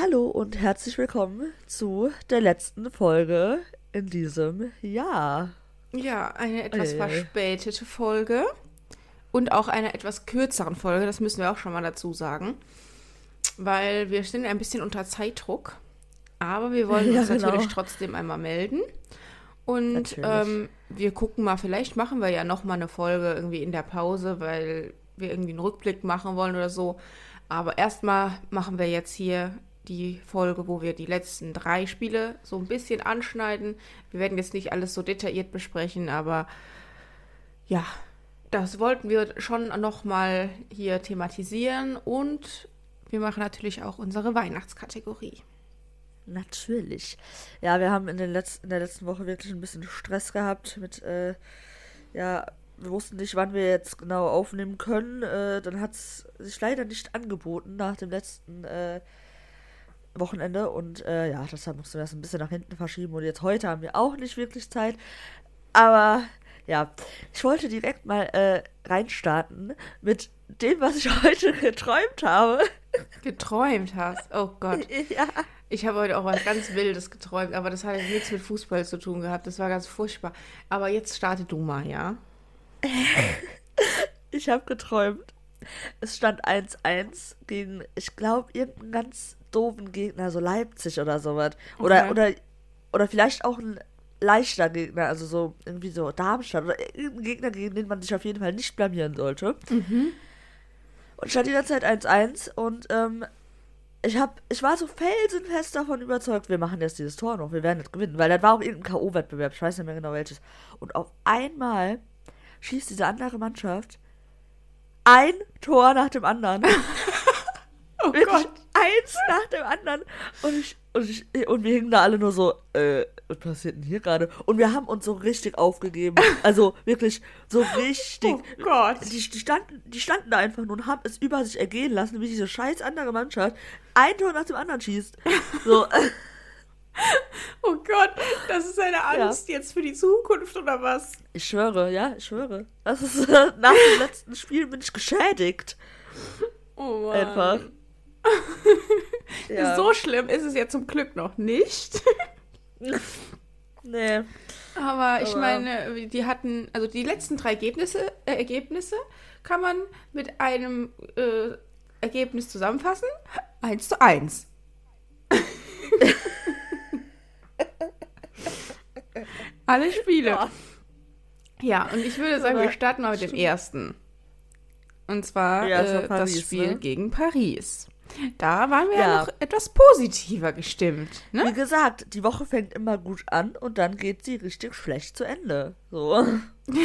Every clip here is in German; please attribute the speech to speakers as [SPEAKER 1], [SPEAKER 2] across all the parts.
[SPEAKER 1] Hallo und herzlich willkommen zu der letzten Folge in diesem Jahr.
[SPEAKER 2] Ja, eine etwas
[SPEAKER 1] Äh.
[SPEAKER 2] verspätete Folge und auch eine etwas kürzeren Folge, das müssen wir auch schon mal dazu sagen, weil wir stehen ein bisschen unter Zeitdruck, aber wir wollen
[SPEAKER 1] Ja,
[SPEAKER 2] uns
[SPEAKER 1] genau.
[SPEAKER 2] natürlich trotzdem einmal melden und ähm, wir gucken mal, vielleicht machen wir ja noch mal eine Folge irgendwie in der Pause, weil wir irgendwie einen Rückblick machen wollen oder so, aber erstmal machen wir jetzt hier die Folge, wo wir die letzten drei Spiele so ein bisschen anschneiden. Wir werden jetzt nicht alles so detailliert besprechen, aber ja, das wollten wir schon noch mal hier thematisieren und wir machen natürlich auch unsere Weihnachtskategorie.
[SPEAKER 1] Natürlich. Ja, wir haben in, den letzten, in der letzten Woche wirklich ein bisschen Stress gehabt mit, äh, ja, wir wussten nicht, wann wir jetzt genau aufnehmen können. Äh, dann hat es sich leider nicht angeboten nach dem letzten äh, Wochenende und äh, ja, deshalb mussten wir das ein bisschen nach hinten verschieben und jetzt heute haben wir auch nicht wirklich Zeit. Aber ja, ich wollte direkt mal äh, reinstarten mit dem, was ich heute geträumt habe.
[SPEAKER 2] Geträumt hast. Oh Gott.
[SPEAKER 1] ja.
[SPEAKER 2] Ich habe heute auch was ganz Wildes geträumt, aber das hat nichts mit Fußball zu tun gehabt. Das war ganz furchtbar. Aber jetzt starte du mal, ja?
[SPEAKER 1] Ich habe geträumt. Es stand 1-1 gegen, ich glaube, irgendeinen ganz doofen Gegner, so Leipzig oder sowas. Oder,
[SPEAKER 2] Okay.
[SPEAKER 1] oder, oder vielleicht auch ein leichter Gegner, also so irgendwie so Darmstadt oder irgendein Gegner, gegen den man sich auf jeden Fall nicht blamieren sollte. Und stand die ganze Zeit 1-1 und ähm, ich hab, ich war so felsenfest davon überzeugt, wir machen jetzt dieses Tor noch, wir werden das gewinnen, weil das war auch irgendein K.O.-Wettbewerb, ich weiß nicht mehr genau welches. Und auf einmal schießt diese andere Mannschaft ein Tor nach dem anderen.
[SPEAKER 2] Oh
[SPEAKER 1] Wirklich
[SPEAKER 2] Gott.
[SPEAKER 1] Eins nach dem anderen. Und ich, und ich, und wir hingen da alle nur so, äh, was passiert denn hier gerade? Und wir haben uns so richtig aufgegeben. Also wirklich so richtig.
[SPEAKER 2] Oh Gott.
[SPEAKER 1] Die, die, standen, die standen da einfach nur und haben es über sich ergehen lassen, wie diese scheiß andere Mannschaft ein Tor nach dem anderen schießt. So,
[SPEAKER 2] Oh Gott, das ist eine Angst jetzt für die Zukunft oder was?
[SPEAKER 1] ich schwöre, ja, ich schwöre. Das ist, nach dem letzten Spiel bin ich geschädigt.
[SPEAKER 2] Oh Mann.
[SPEAKER 1] Einfach. Ja.
[SPEAKER 2] So schlimm ist es ja zum Glück noch nicht.
[SPEAKER 1] Nee.
[SPEAKER 2] Aber ich
[SPEAKER 1] Aber-
[SPEAKER 2] meine, die hatten, also die letzten drei Ergebnisse, äh, Ergebnisse kann man mit einem äh, Ergebnis zusammenfassen. Eins zu eins. Alle Spiele.
[SPEAKER 1] Ja.
[SPEAKER 2] Ja, und ich würde sagen, wir starten mal mit dem ersten. Und zwar
[SPEAKER 1] ja
[SPEAKER 2] äh,
[SPEAKER 1] Paris,
[SPEAKER 2] das Spiel
[SPEAKER 1] ne?
[SPEAKER 2] gegen Paris. Da waren wir ja.
[SPEAKER 1] Ja.
[SPEAKER 2] noch etwas positiver gestimmt.
[SPEAKER 1] Wie
[SPEAKER 2] Ne?
[SPEAKER 1] gesagt, die Woche fängt immer gut an und dann geht sie richtig schlecht zu Ende. So.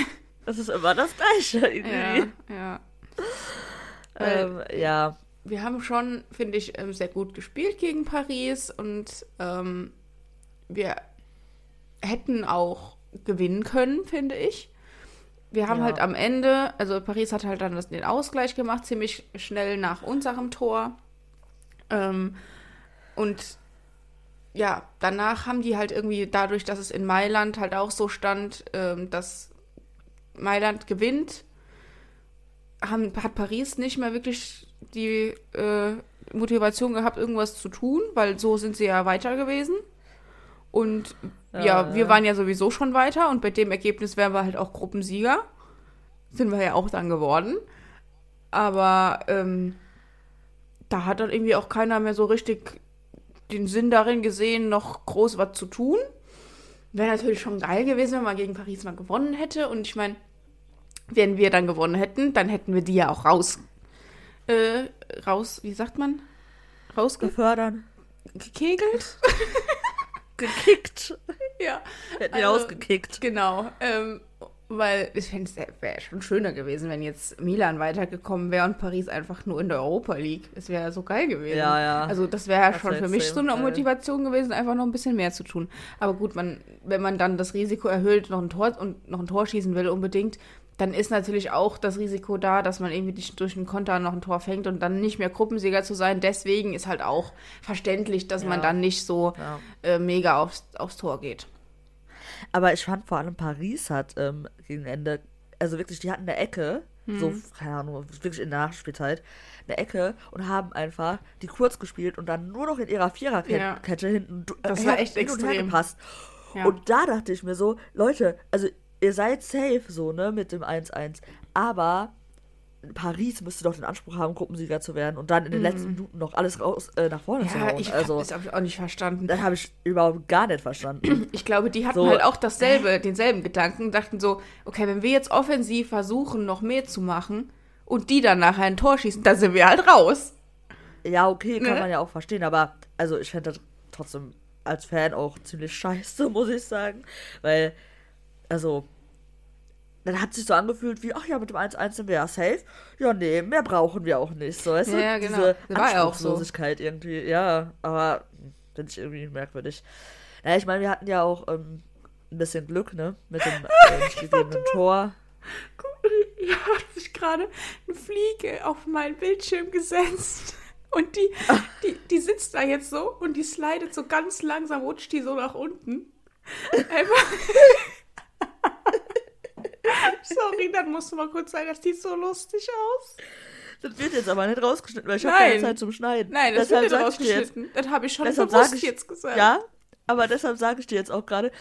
[SPEAKER 1] Das ist immer das Gleiche
[SPEAKER 2] Ja,
[SPEAKER 1] irgendwie.
[SPEAKER 2] ja.
[SPEAKER 1] Ähm, ja.
[SPEAKER 2] Wir haben schon, finde ich, ähm, sehr gut gespielt gegen Paris und ähm, wir hätten auch gewinnen können, finde ich. Wir haben
[SPEAKER 1] Ja.
[SPEAKER 2] halt am Ende, also Paris hat halt dann das, den Ausgleich gemacht, ziemlich schnell nach unserem Tor. Ähm, und ja, danach haben die halt irgendwie dadurch, dass es in Mailand halt auch so stand, ähm, dass Mailand gewinnt, haben, hat Paris nicht mehr wirklich die äh, Motivation gehabt, irgendwas zu tun, weil so sind sie ja weiter gewesen. Und ja,
[SPEAKER 1] Ja,
[SPEAKER 2] wir
[SPEAKER 1] ja.
[SPEAKER 2] waren ja sowieso schon weiter und bei dem Ergebnis wären wir halt auch Gruppensieger. Sind wir ja auch dann geworden. Aber ähm, da hat dann irgendwie auch keiner mehr so richtig den Sinn darin gesehen, noch groß was zu tun. Wäre natürlich schon geil gewesen, wenn man gegen Paris mal gewonnen hätte. Und ich meine, wenn wir dann gewonnen hätten, dann hätten wir die ja auch raus, äh, raus, wie sagt man?
[SPEAKER 1] Befördern.
[SPEAKER 2] Rausgekegelt?
[SPEAKER 1] Gekickt.
[SPEAKER 2] ja.
[SPEAKER 1] Hätten die
[SPEAKER 2] Also-
[SPEAKER 1] ausgekickt.
[SPEAKER 2] Genau. Ähm, weil ich finde, es wäre schon schöner gewesen, wenn jetzt Milan weitergekommen wäre und Paris einfach nur in der Europa League. Es wäre so geil gewesen.
[SPEAKER 1] Ja, ja.
[SPEAKER 2] Also das wäre ja schon für mich so eine
[SPEAKER 1] geil.
[SPEAKER 2] Motivation gewesen, einfach noch ein bisschen mehr zu tun. Aber gut, man, wenn man dann das Risiko erhöht, noch ein Tor und noch ein Tor schießen will unbedingt, dann ist natürlich auch das Risiko da, dass man irgendwie durch- durch einen Konter noch ein Tor fängt und dann nicht mehr Gruppensieger zu sein. Deswegen ist halt auch verständlich, dass man
[SPEAKER 1] Ja.
[SPEAKER 2] dann nicht so
[SPEAKER 1] Ja.
[SPEAKER 2] äh, mega aufs, aufs Tor geht.
[SPEAKER 1] Aber ich fand vor allem Paris hat ähm, gegen Ende, also wirklich, die hatten eine Ecke so, keine Ahnung, wirklich in der Nachspielzeit, eine Ecke und haben einfach die kurz gespielt und dann nur noch in ihrer Viererkette
[SPEAKER 2] Ja.
[SPEAKER 1] Hinten
[SPEAKER 2] Das
[SPEAKER 1] äh,
[SPEAKER 2] war echt
[SPEAKER 1] hin und her
[SPEAKER 2] extrem.
[SPEAKER 1] gepasst.
[SPEAKER 2] Ja.
[SPEAKER 1] Und da dachte ich mir so, Leute, also ihr seid safe so, ne, mit dem 1-1, aber Paris müsste doch den Anspruch haben, Gruppensieger zu werden und dann in den letzten Minuten noch alles raus äh, nach vorne zu
[SPEAKER 2] ja,
[SPEAKER 1] hauen.
[SPEAKER 2] ich
[SPEAKER 1] also,
[SPEAKER 2] habe das hab ich auch nicht verstanden.
[SPEAKER 1] das habe ich überhaupt gar nicht verstanden.
[SPEAKER 2] Ich glaube, die hatten
[SPEAKER 1] So.
[SPEAKER 2] halt auch dasselbe, denselben Gedanken, dachten so, okay, wenn wir jetzt offensiv versuchen, noch mehr zu machen und die dann nachher ein Tor schießen, dann sind wir halt raus.
[SPEAKER 1] Ja, okay, kann
[SPEAKER 2] Ne?
[SPEAKER 1] man ja auch verstehen, aber also ich fände das trotzdem als Fan auch ziemlich scheiße, muss ich sagen. Weil, also, dann hat sich so angefühlt wie, ach ja, mit dem 1-1 sind wir ja safe. Ja, nee, mehr brauchen wir auch nicht. So, weißt du?
[SPEAKER 2] Ja, genau.
[SPEAKER 1] Diese
[SPEAKER 2] Das war ja auch so.
[SPEAKER 1] Irgendwie, ja, aber finde ich irgendwie merkwürdig. Naja, ich meine, wir hatten ja auch ähm, ein bisschen Glück, ne, mit dem äh, nicht gegebenen Tor.
[SPEAKER 2] Hier hat sich gerade eine Fliege auf meinen Bildschirm gesetzt. Und die, die, die sitzt da jetzt so und die slidet so ganz langsam, rutscht die so nach unten. Einfach. Sorry, dann musst du mal kurz sagen, das sieht so lustig aus.
[SPEAKER 1] Das wird jetzt aber nicht rausgeschnitten, weil ich habe keine Zeit zum Schneiden.
[SPEAKER 2] Nein, das
[SPEAKER 1] Deshalb
[SPEAKER 2] wird
[SPEAKER 1] ich dir jetzt,
[SPEAKER 2] rausgeschnitten. Das habe ich schon
[SPEAKER 1] Deshalb
[SPEAKER 2] bewusst
[SPEAKER 1] ich-
[SPEAKER 2] jetzt gesagt.
[SPEAKER 1] Ja, aber deshalb sage ich dir jetzt auch gerade,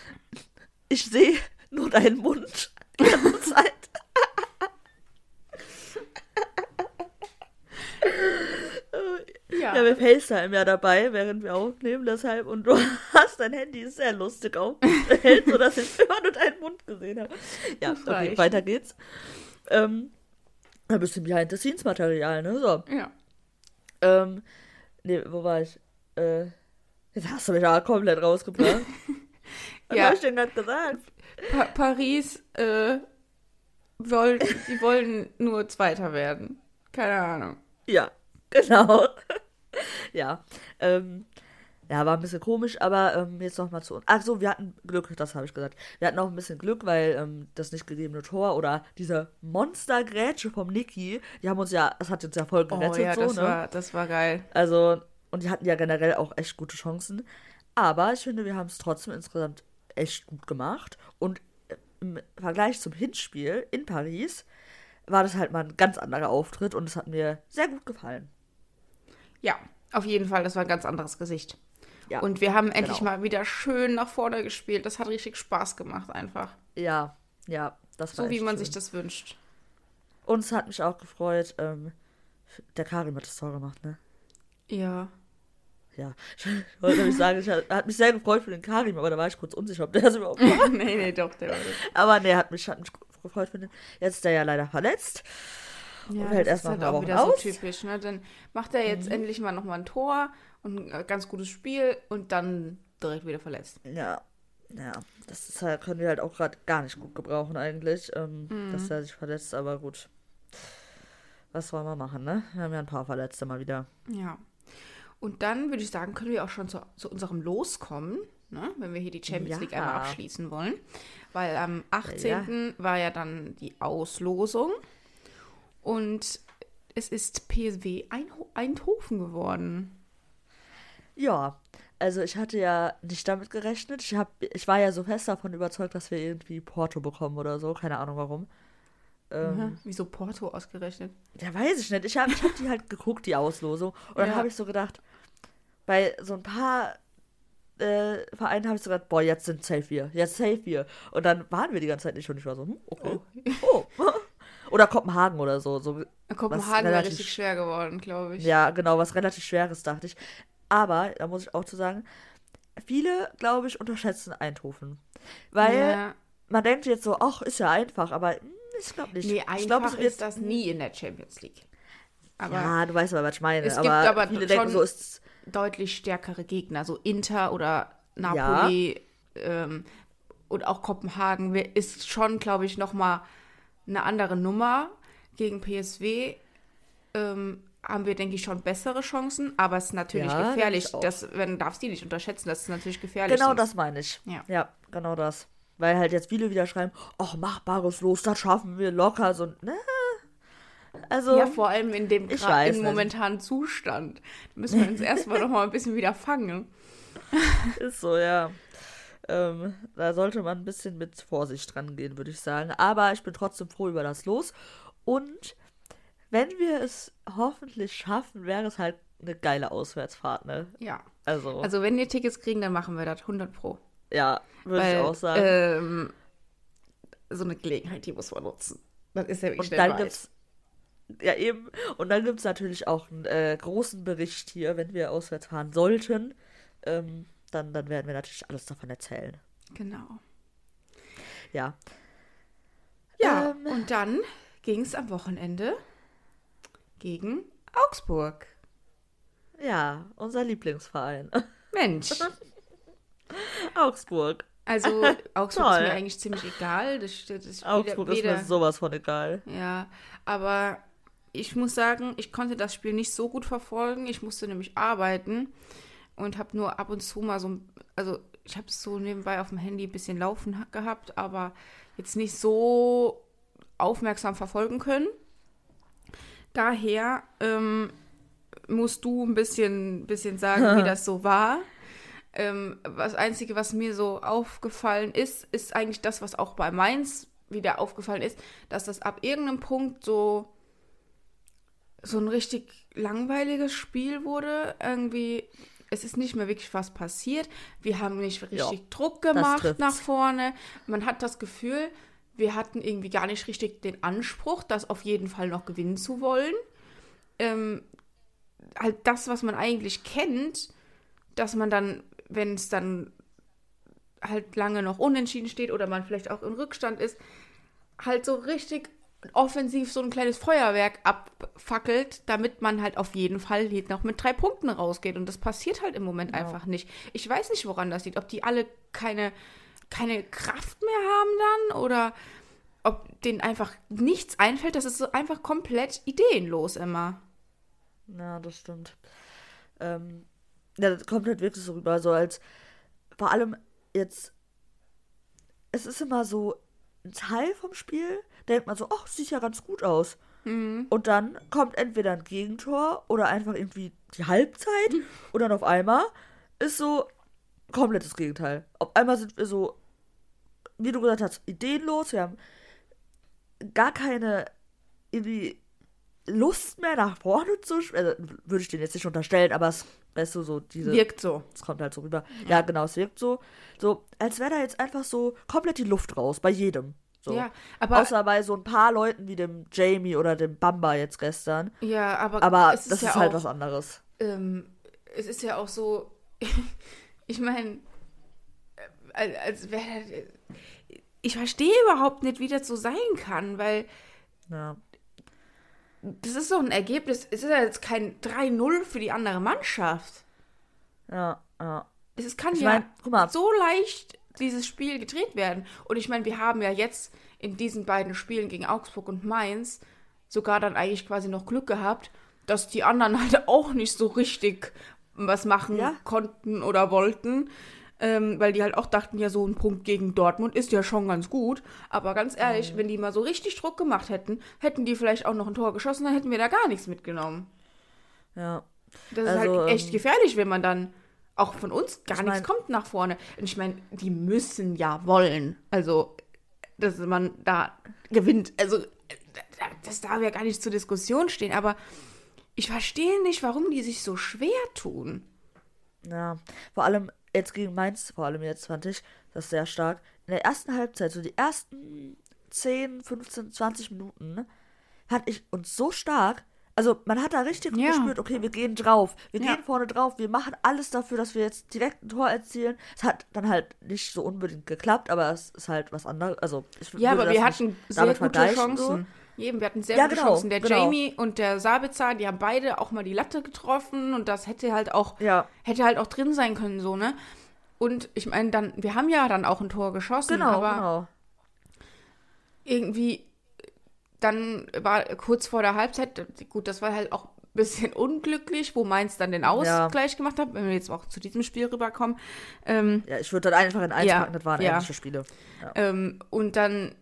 [SPEAKER 1] ich sehe nur deinen Mund die ganze Zeit.
[SPEAKER 2] Ja.
[SPEAKER 1] Ja, wir FaceTime ja dabei, während wir aufnehmen, deshalb. Und du hast dein Handy sehr lustig aufgestellt, sodass ich immer nur deinen Mund gesehen habe. Ja, okay, weiter geht's. Ähm, ein bisschen Behind-the-Scenes-Material, ne? So.
[SPEAKER 2] ja.
[SPEAKER 1] Ähm, nee, wo war ich? Äh, jetzt hast du mich aber komplett rausgebracht. Was
[SPEAKER 2] Ja.
[SPEAKER 1] hab ich denn gerade gesagt?
[SPEAKER 2] Pa Paris, äh, wollen, die wollen nur Zweiter werden. Keine Ahnung.
[SPEAKER 1] Ja, genau. ja, ähm, ja, war ein bisschen komisch, aber ähm, jetzt nochmal zu uns. Ach so, wir hatten Glück, das habe ich gesagt. Wir hatten auch ein bisschen Glück, weil ähm, das nicht gegebene Tor oder diese Monstergrätsche vom Niki, die haben uns ja, das hat uns ja voll
[SPEAKER 2] Oh
[SPEAKER 1] gerettet,
[SPEAKER 2] ja,
[SPEAKER 1] so,
[SPEAKER 2] das,
[SPEAKER 1] ne?
[SPEAKER 2] war, das war geil.
[SPEAKER 1] Also, und die hatten ja generell auch echt gute Chancen. Aber ich finde, wir haben es trotzdem insgesamt echt gut gemacht. Und im Vergleich zum Hinspiel in Paris war das halt mal ein ganz anderer Auftritt und es hat mir sehr gut gefallen.
[SPEAKER 2] Ja, auf jeden Fall, das war ein ganz anderes Gesicht.
[SPEAKER 1] Ja,
[SPEAKER 2] Und wir haben endlich
[SPEAKER 1] genau.
[SPEAKER 2] mal wieder schön nach vorne gespielt. Das hat richtig Spaß gemacht einfach.
[SPEAKER 1] Ja, ja, das war
[SPEAKER 2] So wie man
[SPEAKER 1] schön.
[SPEAKER 2] sich das wünscht.
[SPEAKER 1] Und es hat mich auch gefreut, ähm, der Karim hat das Tor gemacht, ne?
[SPEAKER 2] Ja.
[SPEAKER 1] Ja, ich wollte nämlich sagen, ich hat, mich sehr gefreut für den Karim, aber da war ich kurz unsicher, ob der das überhaupt macht.
[SPEAKER 2] nee, nee, doch, der war das.
[SPEAKER 1] Aber nee, hat mich, hat mich gefreut für den. Jetzt ist er ja leider verletzt.
[SPEAKER 2] Ja,
[SPEAKER 1] mal
[SPEAKER 2] halt
[SPEAKER 1] ein paar
[SPEAKER 2] auch wieder so typisch. Ne? Dann macht er jetzt endlich mal nochmal ein Tor und ein äh, ganz gutes Spiel und dann direkt wieder verletzt.
[SPEAKER 1] Ja, ja, das ist halt, können wir halt auch gerade gar nicht gut gebrauchen eigentlich, ähm,
[SPEAKER 2] Mhm.
[SPEAKER 1] dass er sich verletzt, aber gut. Was wollen wir machen, ne? Wir haben ja ein paar Verletzte mal wieder.
[SPEAKER 2] Ja. Und dann würde ich sagen, können wir auch schon zu, zu unserem Los kommen, ne? wenn wir hier die Champions
[SPEAKER 1] Ja.
[SPEAKER 2] League einmal abschließen wollen. Weil am 18. war ja dann die Auslosung und es ist PSW Eindhoven geworden.
[SPEAKER 1] Ja, also ich hatte ja nicht damit gerechnet. Ich, hab, ich war ja so fest davon überzeugt, dass wir irgendwie Porto bekommen oder so. Keine Ahnung warum. Ähm,
[SPEAKER 2] Mhm. Wieso Porto ausgerechnet?
[SPEAKER 1] Ja, weiß ich nicht. Ich habe ich hab die halt geguckt, die Auslosung. Und dann
[SPEAKER 2] Ja.
[SPEAKER 1] habe ich so gedacht, bei so ein paar äh, Vereinen habe ich so gedacht, boah, jetzt sind safe wir. Jetzt safe wir. Und dann waren wir die ganze Zeit nicht und ich war so, hm, okay. Oh. oder Kopenhagen oder so. so
[SPEAKER 2] Kopenhagen wäre richtig schwer geworden, glaube ich.
[SPEAKER 1] ja, genau, was relativ Schweres, dachte ich. Aber, da muss ich auch zu sagen, viele, glaube ich, unterschätzen Eindhoven. Weil
[SPEAKER 2] Ja.
[SPEAKER 1] man denkt jetzt so, ach, ist ja einfach, aber hm, ich glaube nicht.
[SPEAKER 2] Nee,
[SPEAKER 1] ich
[SPEAKER 2] einfach
[SPEAKER 1] glaube, es wird
[SPEAKER 2] ist das nie in der Champions League. Aber
[SPEAKER 1] ja, du weißt aber, was ich meine.
[SPEAKER 2] Es
[SPEAKER 1] aber,
[SPEAKER 2] gibt aber
[SPEAKER 1] viele
[SPEAKER 2] schon-
[SPEAKER 1] denken, so ist
[SPEAKER 2] deutlich stärkere Gegner, so Inter oder Napoli ähm, und auch Kopenhagen ist schon, glaube ich, noch mal eine andere Nummer. Gegen PSW ähm, haben wir, denke ich, schon bessere Chancen, aber es ist natürlich
[SPEAKER 1] Ja,
[SPEAKER 2] gefährlich. Das, darfst die nicht unterschätzen, das ist natürlich gefährlich.
[SPEAKER 1] Genau
[SPEAKER 2] sonst.
[SPEAKER 1] das meine ich.
[SPEAKER 2] Ja.
[SPEAKER 1] ja, genau das. Weil halt jetzt viele wieder schreiben, ach, machbares Los, das schaffen wir locker. So, ne? Also,
[SPEAKER 2] Ja, vor allem in dem gra-
[SPEAKER 1] nicht.
[SPEAKER 2] momentanen Zustand. Da müssen wir uns erstmal noch mal ein bisschen wieder fangen.
[SPEAKER 1] ist so, ja. Ähm, da sollte man ein bisschen mit Vorsicht dran gehen, würde ich sagen. Aber ich bin trotzdem froh über das Los. Und wenn wir es hoffentlich schaffen, wäre es halt eine geile Auswärtsfahrt, ne?
[SPEAKER 2] Ja.
[SPEAKER 1] Also,
[SPEAKER 2] Also wenn wir Tickets kriegen, dann machen wir das 100 pro.
[SPEAKER 1] ja, würde ich auch sagen.
[SPEAKER 2] Ähm, so eine Gelegenheit, die muss man nutzen. Das ist ja wirklich
[SPEAKER 1] Und dann gibt's ja eben und dann gibt's natürlich auch einen äh, großen Bericht hier, wenn wir auswärts fahren sollten. Ähm, dann, dann werden wir natürlich alles davon erzählen.
[SPEAKER 2] Genau.
[SPEAKER 1] Ja.
[SPEAKER 2] Ja,
[SPEAKER 1] Ähm.
[SPEAKER 2] und dann ging es am Wochenende gegen Augsburg.
[SPEAKER 1] Ja, unser Lieblingsverein.
[SPEAKER 2] Mensch.
[SPEAKER 1] Augsburg.
[SPEAKER 2] Also Augsburg ist
[SPEAKER 1] Toll.
[SPEAKER 2] mir eigentlich ziemlich egal. Das, das ist
[SPEAKER 1] Augsburg
[SPEAKER 2] weder,
[SPEAKER 1] ist mir sowas von egal.
[SPEAKER 2] Ja, aber ich muss sagen, ich konnte das Spiel nicht so gut verfolgen. Ich musste nämlich arbeiten und habe nur ab und zu mal so, also ich habe es so nebenbei auf dem Handy ein bisschen laufen ha- gehabt, aber jetzt nicht so aufmerksam verfolgen können. Daher ähm, musst du ein bisschen, bisschen sagen, wie das so war. Ähm, das Einzige, was mir so aufgefallen ist, ist eigentlich das, was auch bei Mainz wieder aufgefallen ist, dass das ab irgendeinem Punkt so, so ein richtig langweiliges Spiel wurde. Irgendwie, es ist nicht mehr wirklich was passiert. Wir haben nicht richtig Druck gemacht nach vorne. Man hat das Gefühl, wir hatten irgendwie gar nicht richtig den Anspruch, das auf jeden Fall noch gewinnen zu wollen. Ähm, halt das, was man eigentlich kennt, dass man dann, wenn es dann halt lange noch unentschieden steht oder man vielleicht auch im Rückstand ist, halt so richtig offensiv so ein kleines Feuerwerk abfackelt, damit man halt auf jeden Fall noch mit drei Punkten rausgeht. Und das passiert halt im Moment einfach nicht. Ich weiß nicht, woran das liegt. Ob die alle keine, keine Kraft mehr haben dann oder ob denen einfach nichts einfällt. Das ist so einfach komplett ideenlos immer.
[SPEAKER 1] Ja, das stimmt. Ähm, ja, das kommt halt wirklich so rüber, so als vor allem jetzt, es ist immer so Teil vom Spiel, denkt man so, ach, sieht ja ganz gut aus. Und dann kommt entweder ein Gegentor oder einfach irgendwie die Halbzeit und dann auf einmal ist so komplettes Gegenteil. Auf einmal sind wir so, wie du gesagt hast, ideenlos, wir haben gar keine irgendwie Lust mehr nach vorne zu spielen. Also, würde ich den jetzt nicht unterstellen, aber es, weißt du, so diese.
[SPEAKER 2] Wirkt so.
[SPEAKER 1] Es kommt halt so rüber. Ja, genau, es wirkt so. So, als wäre da jetzt einfach so komplett die Luft raus, bei jedem. So.
[SPEAKER 2] Ja, aber,
[SPEAKER 1] Außer bei so ein paar Leuten wie dem Jamie oder dem Bamba jetzt gestern.
[SPEAKER 2] ja, aber,
[SPEAKER 1] Aber das ist
[SPEAKER 2] ja
[SPEAKER 1] halt
[SPEAKER 2] auch,
[SPEAKER 1] was anderes.
[SPEAKER 2] ähm, es ist ja auch so, ich meine, als, als wäre, ich verstehe überhaupt nicht, wie das so sein kann, weil
[SPEAKER 1] Ja.
[SPEAKER 2] Das ist doch ein Ergebnis, es ist ja jetzt kein 3-0 für die andere Mannschaft.
[SPEAKER 1] Ja, ja.
[SPEAKER 2] Es kann
[SPEAKER 1] Ich
[SPEAKER 2] ja
[SPEAKER 1] mein,
[SPEAKER 2] so leicht dieses Spiel gedreht werden. Und ich meine, wir haben ja jetzt in diesen beiden Spielen gegen Augsburg und Mainz sogar dann eigentlich quasi noch Glück gehabt, dass die anderen halt auch nicht so richtig was machen
[SPEAKER 1] Ja.
[SPEAKER 2] konnten oder wollten. Ähm, weil die halt auch dachten, ja, so ein Punkt gegen Dortmund ist ja schon ganz gut. Aber ganz ehrlich, wenn die mal so richtig Druck gemacht hätten, hätten die vielleicht auch noch ein Tor geschossen, dann hätten wir da gar nichts mitgenommen.
[SPEAKER 1] Ja.
[SPEAKER 2] Das ist
[SPEAKER 1] Also,
[SPEAKER 2] halt echt
[SPEAKER 1] ähm,
[SPEAKER 2] gefährlich, wenn man dann auch von uns gar
[SPEAKER 1] Ich
[SPEAKER 2] nichts
[SPEAKER 1] mein-
[SPEAKER 2] kommt nach vorne. Und ich meine, die müssen ja wollen. Also, dass man da gewinnt. Also, das darf ja gar nicht zur Diskussion stehen. Aber ich verstehe nicht, warum die sich so schwer tun.
[SPEAKER 1] Ja, vor allem jetzt gegen Mainz, vor allem jetzt fand ich das sehr stark. In der ersten Halbzeit, so die ersten 10, 15, 20 Minuten, ne, fand ich uns so stark. Also man hat da richtig
[SPEAKER 2] Ja.
[SPEAKER 1] gespürt, okay, wir gehen drauf, wir
[SPEAKER 2] Ja.
[SPEAKER 1] gehen vorne drauf, wir machen alles dafür, dass wir jetzt direkt ein Tor erzielen. Es hat dann halt nicht so unbedingt geklappt, aber es ist halt was anderes. Also ich
[SPEAKER 2] Ja,
[SPEAKER 1] würde
[SPEAKER 2] aber wir hatten sehr gute Chancen. Eben, wir hatten sehr
[SPEAKER 1] Ja,
[SPEAKER 2] gute
[SPEAKER 1] genau,
[SPEAKER 2] Chancen. Der
[SPEAKER 1] genau.
[SPEAKER 2] Jamie und der Sabitzer, die haben beide auch mal die Latte getroffen und das hätte halt auch
[SPEAKER 1] Ja.
[SPEAKER 2] hätte halt auch drin sein können, so, ne? Und ich meine, dann, wir haben ja dann auch ein Tor geschossen,
[SPEAKER 1] Genau,
[SPEAKER 2] aber
[SPEAKER 1] genau.
[SPEAKER 2] irgendwie, dann war kurz vor der Halbzeit, gut, das war halt auch ein bisschen unglücklich, wo Mainz dann den Ausgleich gemacht hat, wenn wir jetzt auch zu diesem Spiel rüberkommen. Ähm,
[SPEAKER 1] Ja, ich würde dann einfach in eins
[SPEAKER 2] Ja,
[SPEAKER 1] packen, das waren
[SPEAKER 2] ja.
[SPEAKER 1] ähnliche Spiele. Ja.
[SPEAKER 2] ähm, und dann,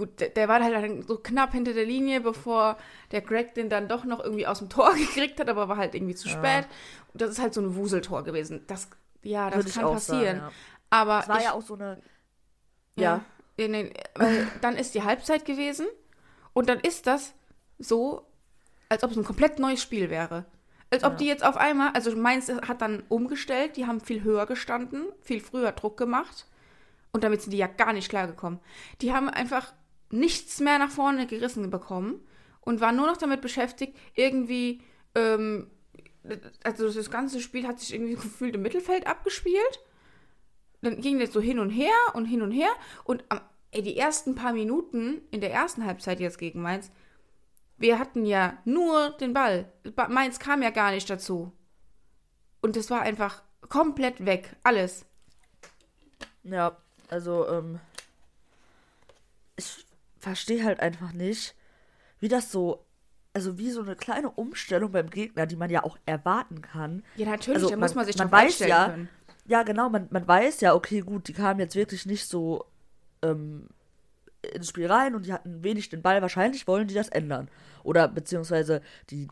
[SPEAKER 2] gut, der, der war halt dann so knapp hinter der Linie, bevor der Greg den dann doch noch irgendwie aus dem Tor gekriegt hat, aber war halt irgendwie zu spät. Und das ist halt so ein Wuseltor gewesen. Das, ja, das
[SPEAKER 1] Würde
[SPEAKER 2] kann passieren.
[SPEAKER 1] sagen, ja.
[SPEAKER 2] Aber
[SPEAKER 1] Es war
[SPEAKER 2] ich,
[SPEAKER 1] ja auch so eine.
[SPEAKER 2] Ja.
[SPEAKER 1] Ja.
[SPEAKER 2] Den, weil dann ist die Halbzeit gewesen Und dann ist das so, als ob es ein komplett neues Spiel wäre. Als ob
[SPEAKER 1] Ja.
[SPEAKER 2] die jetzt auf einmal, also Mainz hat dann umgestellt, die haben viel höher gestanden, viel früher Druck gemacht. Und damit sind die ja gar nicht klargekommen. Die haben einfach nichts mehr nach vorne gerissen bekommen und waren nur noch damit beschäftigt, irgendwie, ähm, also das ganze Spiel hat sich irgendwie gefühlt im Mittelfeld abgespielt. Dann ging das so hin und her und hin und her. Und am, ey, die ersten paar Minuten in der ersten Halbzeit jetzt gegen Mainz, wir hatten ja nur den Ball. Ba- Mainz kam ja gar nicht dazu. Und das war einfach komplett weg. Alles.
[SPEAKER 1] Ja, also, ähm, ich verstehe halt einfach nicht, wie das so, also wie so eine kleine Umstellung beim Gegner, die man ja auch erwarten kann.
[SPEAKER 2] Ja, natürlich,
[SPEAKER 1] Also
[SPEAKER 2] da muss man sich
[SPEAKER 1] man
[SPEAKER 2] drauf
[SPEAKER 1] weiß ja,
[SPEAKER 2] können.
[SPEAKER 1] Ja, genau, man, man weiß ja, okay, gut, die kamen jetzt wirklich nicht so ähm, ins Spiel rein und die hatten wenig den Ball. Wahrscheinlich wollen die das ändern. Oder beziehungsweise die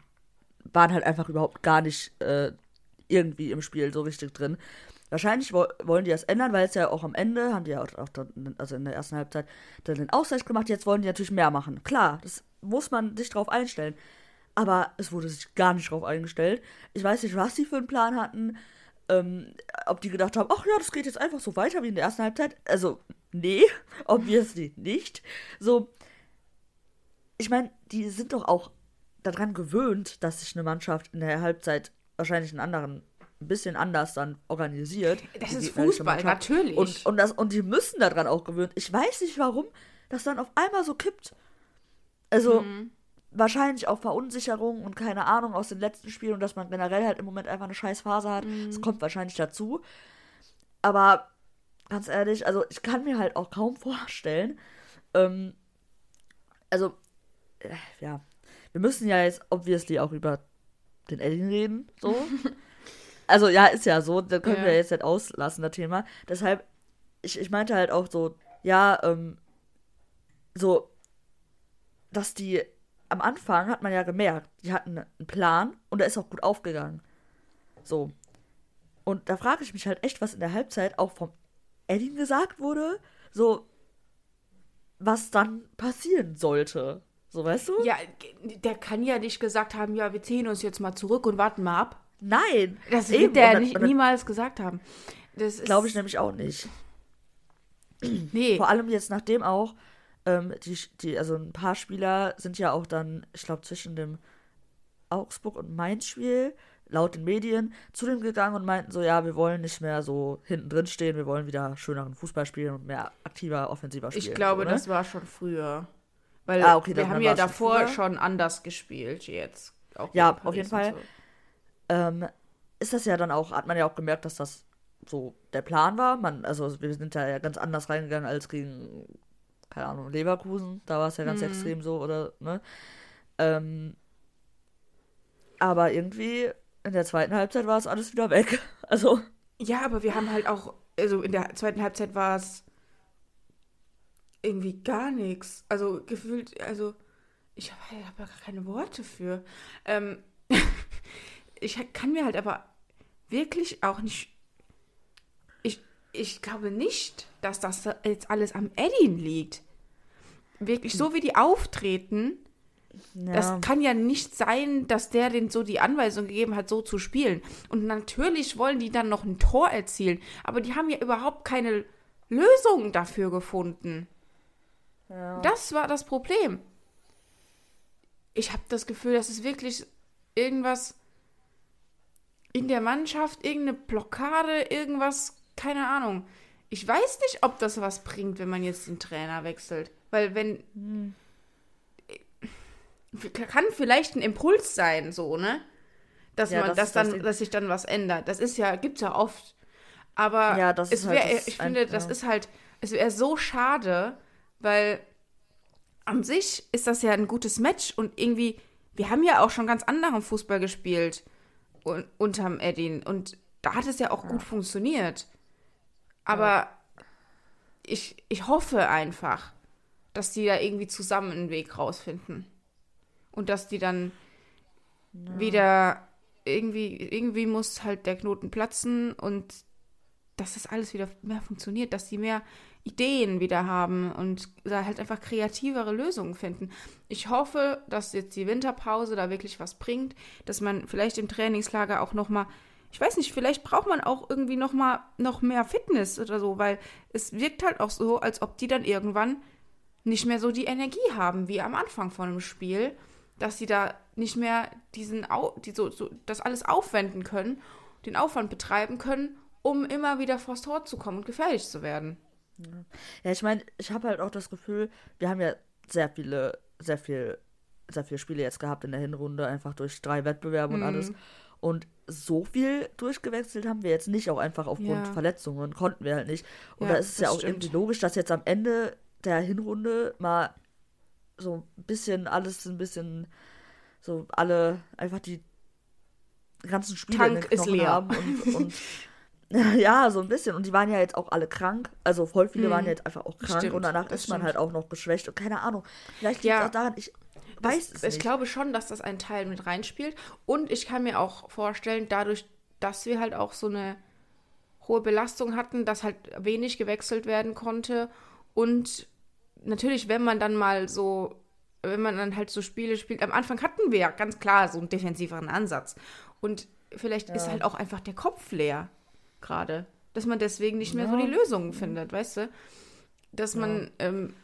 [SPEAKER 1] waren halt einfach überhaupt gar nicht äh, irgendwie im Spiel so richtig drin. Wahrscheinlich wo wollen die das ändern, weil es ja auch am Ende, haben die ja auch, auch dann, also in der ersten Halbzeit, dann den Ausgleich gemacht. Jetzt wollen die natürlich mehr machen. Klar, das muss man sich drauf einstellen. Aber es wurde sich gar nicht drauf eingestellt. Ich weiß nicht, was sie für einen Plan hatten. Ähm, ob die gedacht haben, ach ja, das geht jetzt einfach so weiter wie in der ersten Halbzeit. Also, nee, obviously nicht. So, ich meine, die sind doch auch daran gewöhnt, dass sich eine Mannschaft in der Halbzeit wahrscheinlich einen anderen, ein bisschen anders dann organisiert.
[SPEAKER 2] Das ist Fußball, natürlich.
[SPEAKER 1] Und, und, das, und die müssen daran auch gewöhnt. Ich weiß nicht, warum das dann auf einmal so kippt. Also,
[SPEAKER 2] Mhm.
[SPEAKER 1] wahrscheinlich auch Verunsicherung und keine Ahnung aus den letzten Spielen und dass man generell halt im Moment einfach eine scheiß Phase hat.
[SPEAKER 2] Mhm.
[SPEAKER 1] Das kommt wahrscheinlich dazu. Aber ganz ehrlich, also ich kann mir halt auch kaum vorstellen, ähm, also, äh, ja, wir müssen ja jetzt obviously auch über den Edding reden, so. also ja, ist ja so, da können
[SPEAKER 2] Ja.
[SPEAKER 1] wir jetzt nicht auslassen, das Thema. Deshalb, ich, ich meinte halt auch so, ja, ähm, so, dass die am Anfang hat man ja gemerkt, die hatten einen Plan und der ist auch gut aufgegangen. So. Und da frage ich mich halt echt, was in der Halbzeit auch vom Edding gesagt wurde, so, was dann passieren sollte. So, weißt du?
[SPEAKER 2] Ja, der kann ja nicht gesagt haben, ja, wir ziehen uns jetzt mal zurück und warten mal ab.
[SPEAKER 1] Nein.
[SPEAKER 2] Das
[SPEAKER 1] Eben.
[SPEAKER 2] wird der nicht, niemals gesagt haben. Das
[SPEAKER 1] Glaube ich nämlich auch nicht.
[SPEAKER 2] Nee.
[SPEAKER 1] Vor allem jetzt nachdem auch, ähm, die, die, also ein paar Spieler sind ja auch dann, ich glaube, zwischen dem Augsburg und Mainz-Spiel, laut den Medien, zu dem gegangen und meinten so, ja, wir wollen nicht mehr so hinten drin stehen, wir wollen wieder schöneren Fußball spielen und mehr aktiver, offensiver spielen.
[SPEAKER 2] Ich glaube,
[SPEAKER 1] so, ne?
[SPEAKER 2] das war schon früher. Weil
[SPEAKER 1] Ah, okay,
[SPEAKER 2] wir haben ja
[SPEAKER 1] schon
[SPEAKER 2] davor
[SPEAKER 1] früher.
[SPEAKER 2] schon anders gespielt jetzt. Auch
[SPEAKER 1] Ja, auf jeden Fall.
[SPEAKER 2] so.
[SPEAKER 1] Ähm, ist das ja dann auch, hat man ja auch gemerkt, dass das so der Plan war. Man, also wir sind da ja ganz anders reingegangen als gegen, keine Ahnung, Leverkusen. Da war es ja ganz
[SPEAKER 2] Mhm.
[SPEAKER 1] extrem so, oder, ne? Ähm, aber irgendwie in der zweiten Halbzeit war es alles wieder weg. Also,
[SPEAKER 2] Ja, aber wir haben halt auch, also in der zweiten Halbzeit war es irgendwie gar nichts. Also gefühlt, also ich habe hab ja gar keine Worte für. Ähm, ich kann mir halt aber wirklich auch nicht. Ich, ich glaube nicht, dass das jetzt alles am Eddin liegt. Wirklich, so wie die auftreten,
[SPEAKER 1] ja.
[SPEAKER 2] das kann ja nicht sein, dass der den so die Anweisung gegeben hat, so zu spielen. Und natürlich wollen die dann noch ein Tor erzielen, aber die haben ja überhaupt keine Lösung dafür gefunden.
[SPEAKER 1] ja.
[SPEAKER 2] Das war das Problem. Ich habe das Gefühl, das ist wirklich irgendwas in der Mannschaft, irgendeine Blockade, irgendwas, keine Ahnung. Ich weiß nicht, ob das was bringt, wenn man jetzt den Trainer wechselt. Weil wenn.
[SPEAKER 1] Hm.
[SPEAKER 2] Kann vielleicht ein Impuls sein, so, ne? Dass
[SPEAKER 1] Ja,
[SPEAKER 2] man,
[SPEAKER 1] das
[SPEAKER 2] dass
[SPEAKER 1] das
[SPEAKER 2] dann,
[SPEAKER 1] Ding.
[SPEAKER 2] dass sich dann was ändert. Das ist ja, gibt's ja oft. Aber
[SPEAKER 1] Ja, das
[SPEAKER 2] es
[SPEAKER 1] ist halt das
[SPEAKER 2] ich
[SPEAKER 1] ein-
[SPEAKER 2] finde, das
[SPEAKER 1] ja.
[SPEAKER 2] ist halt, es wäre so schade, weil an sich ist das ja ein gutes Match und irgendwie, wir haben ja auch schon ganz anderen Fußball gespielt un unterm Edin und da hat es ja auch gut funktioniert. Aber ich, ich hoffe einfach, dass die da irgendwie zusammen einen Weg rausfinden. Und dass die dann wieder irgendwie, irgendwie muss halt der Knoten platzen und dass das alles wieder mehr funktioniert, dass sie mehr Ideen wieder haben und da halt einfach kreativere Lösungen finden. Ich hoffe, dass jetzt die Winterpause da wirklich was bringt, dass man vielleicht im Trainingslager auch noch mal ich weiß nicht, vielleicht braucht man auch irgendwie noch mal noch mehr Fitness oder so, weil es wirkt halt auch so, als ob die dann irgendwann nicht mehr so die Energie haben wie am Anfang von einem Spiel, dass sie da nicht mehr diesen die so, so das alles aufwenden können, den Aufwand betreiben können, um immer wieder vors Tor zu kommen und gefährlich zu werden.
[SPEAKER 1] Ja, ich meine, ich habe halt auch das Gefühl, wir haben ja sehr viele, sehr viel, sehr viele Spiele jetzt gehabt in der Hinrunde, einfach durch drei Wettbewerbe und mhm. alles. Und so viel durchgewechselt haben wir jetzt nicht, auch einfach aufgrund ja. Verletzungen, konnten wir halt nicht. Und ja, da ist es ja auch stimmt. irgendwie logisch, dass jetzt am Ende der Hinrunde mal so ein bisschen alles ein bisschen so alle einfach die ganzen Spiele
[SPEAKER 2] Tank ist leer. haben
[SPEAKER 1] und, und Ja, so ein bisschen. Und die waren ja jetzt auch alle krank. Also voll viele hm. waren jetzt einfach auch krank. Stimmt, und danach ist man halt auch noch geschwächt. Und keine Ahnung. Vielleicht liegt es auch daran, ich weiß
[SPEAKER 2] das, es nicht. Ich glaube schon, dass das ein Teil mit reinspielt. Und ich kann mir auch vorstellen, dadurch, dass wir halt auch so eine hohe Belastung hatten, dass halt wenig gewechselt werden konnte. Und natürlich, wenn man dann mal so, wenn man dann halt so Spiele spielt, am Anfang hatten wir ja ganz klar so einen defensiveren Ansatz. Und vielleicht ja. ist halt auch einfach der Kopf leer gerade. Dass man deswegen nicht mehr ja. so die Lösungen findet, weißt du? Dass man ja. ähm,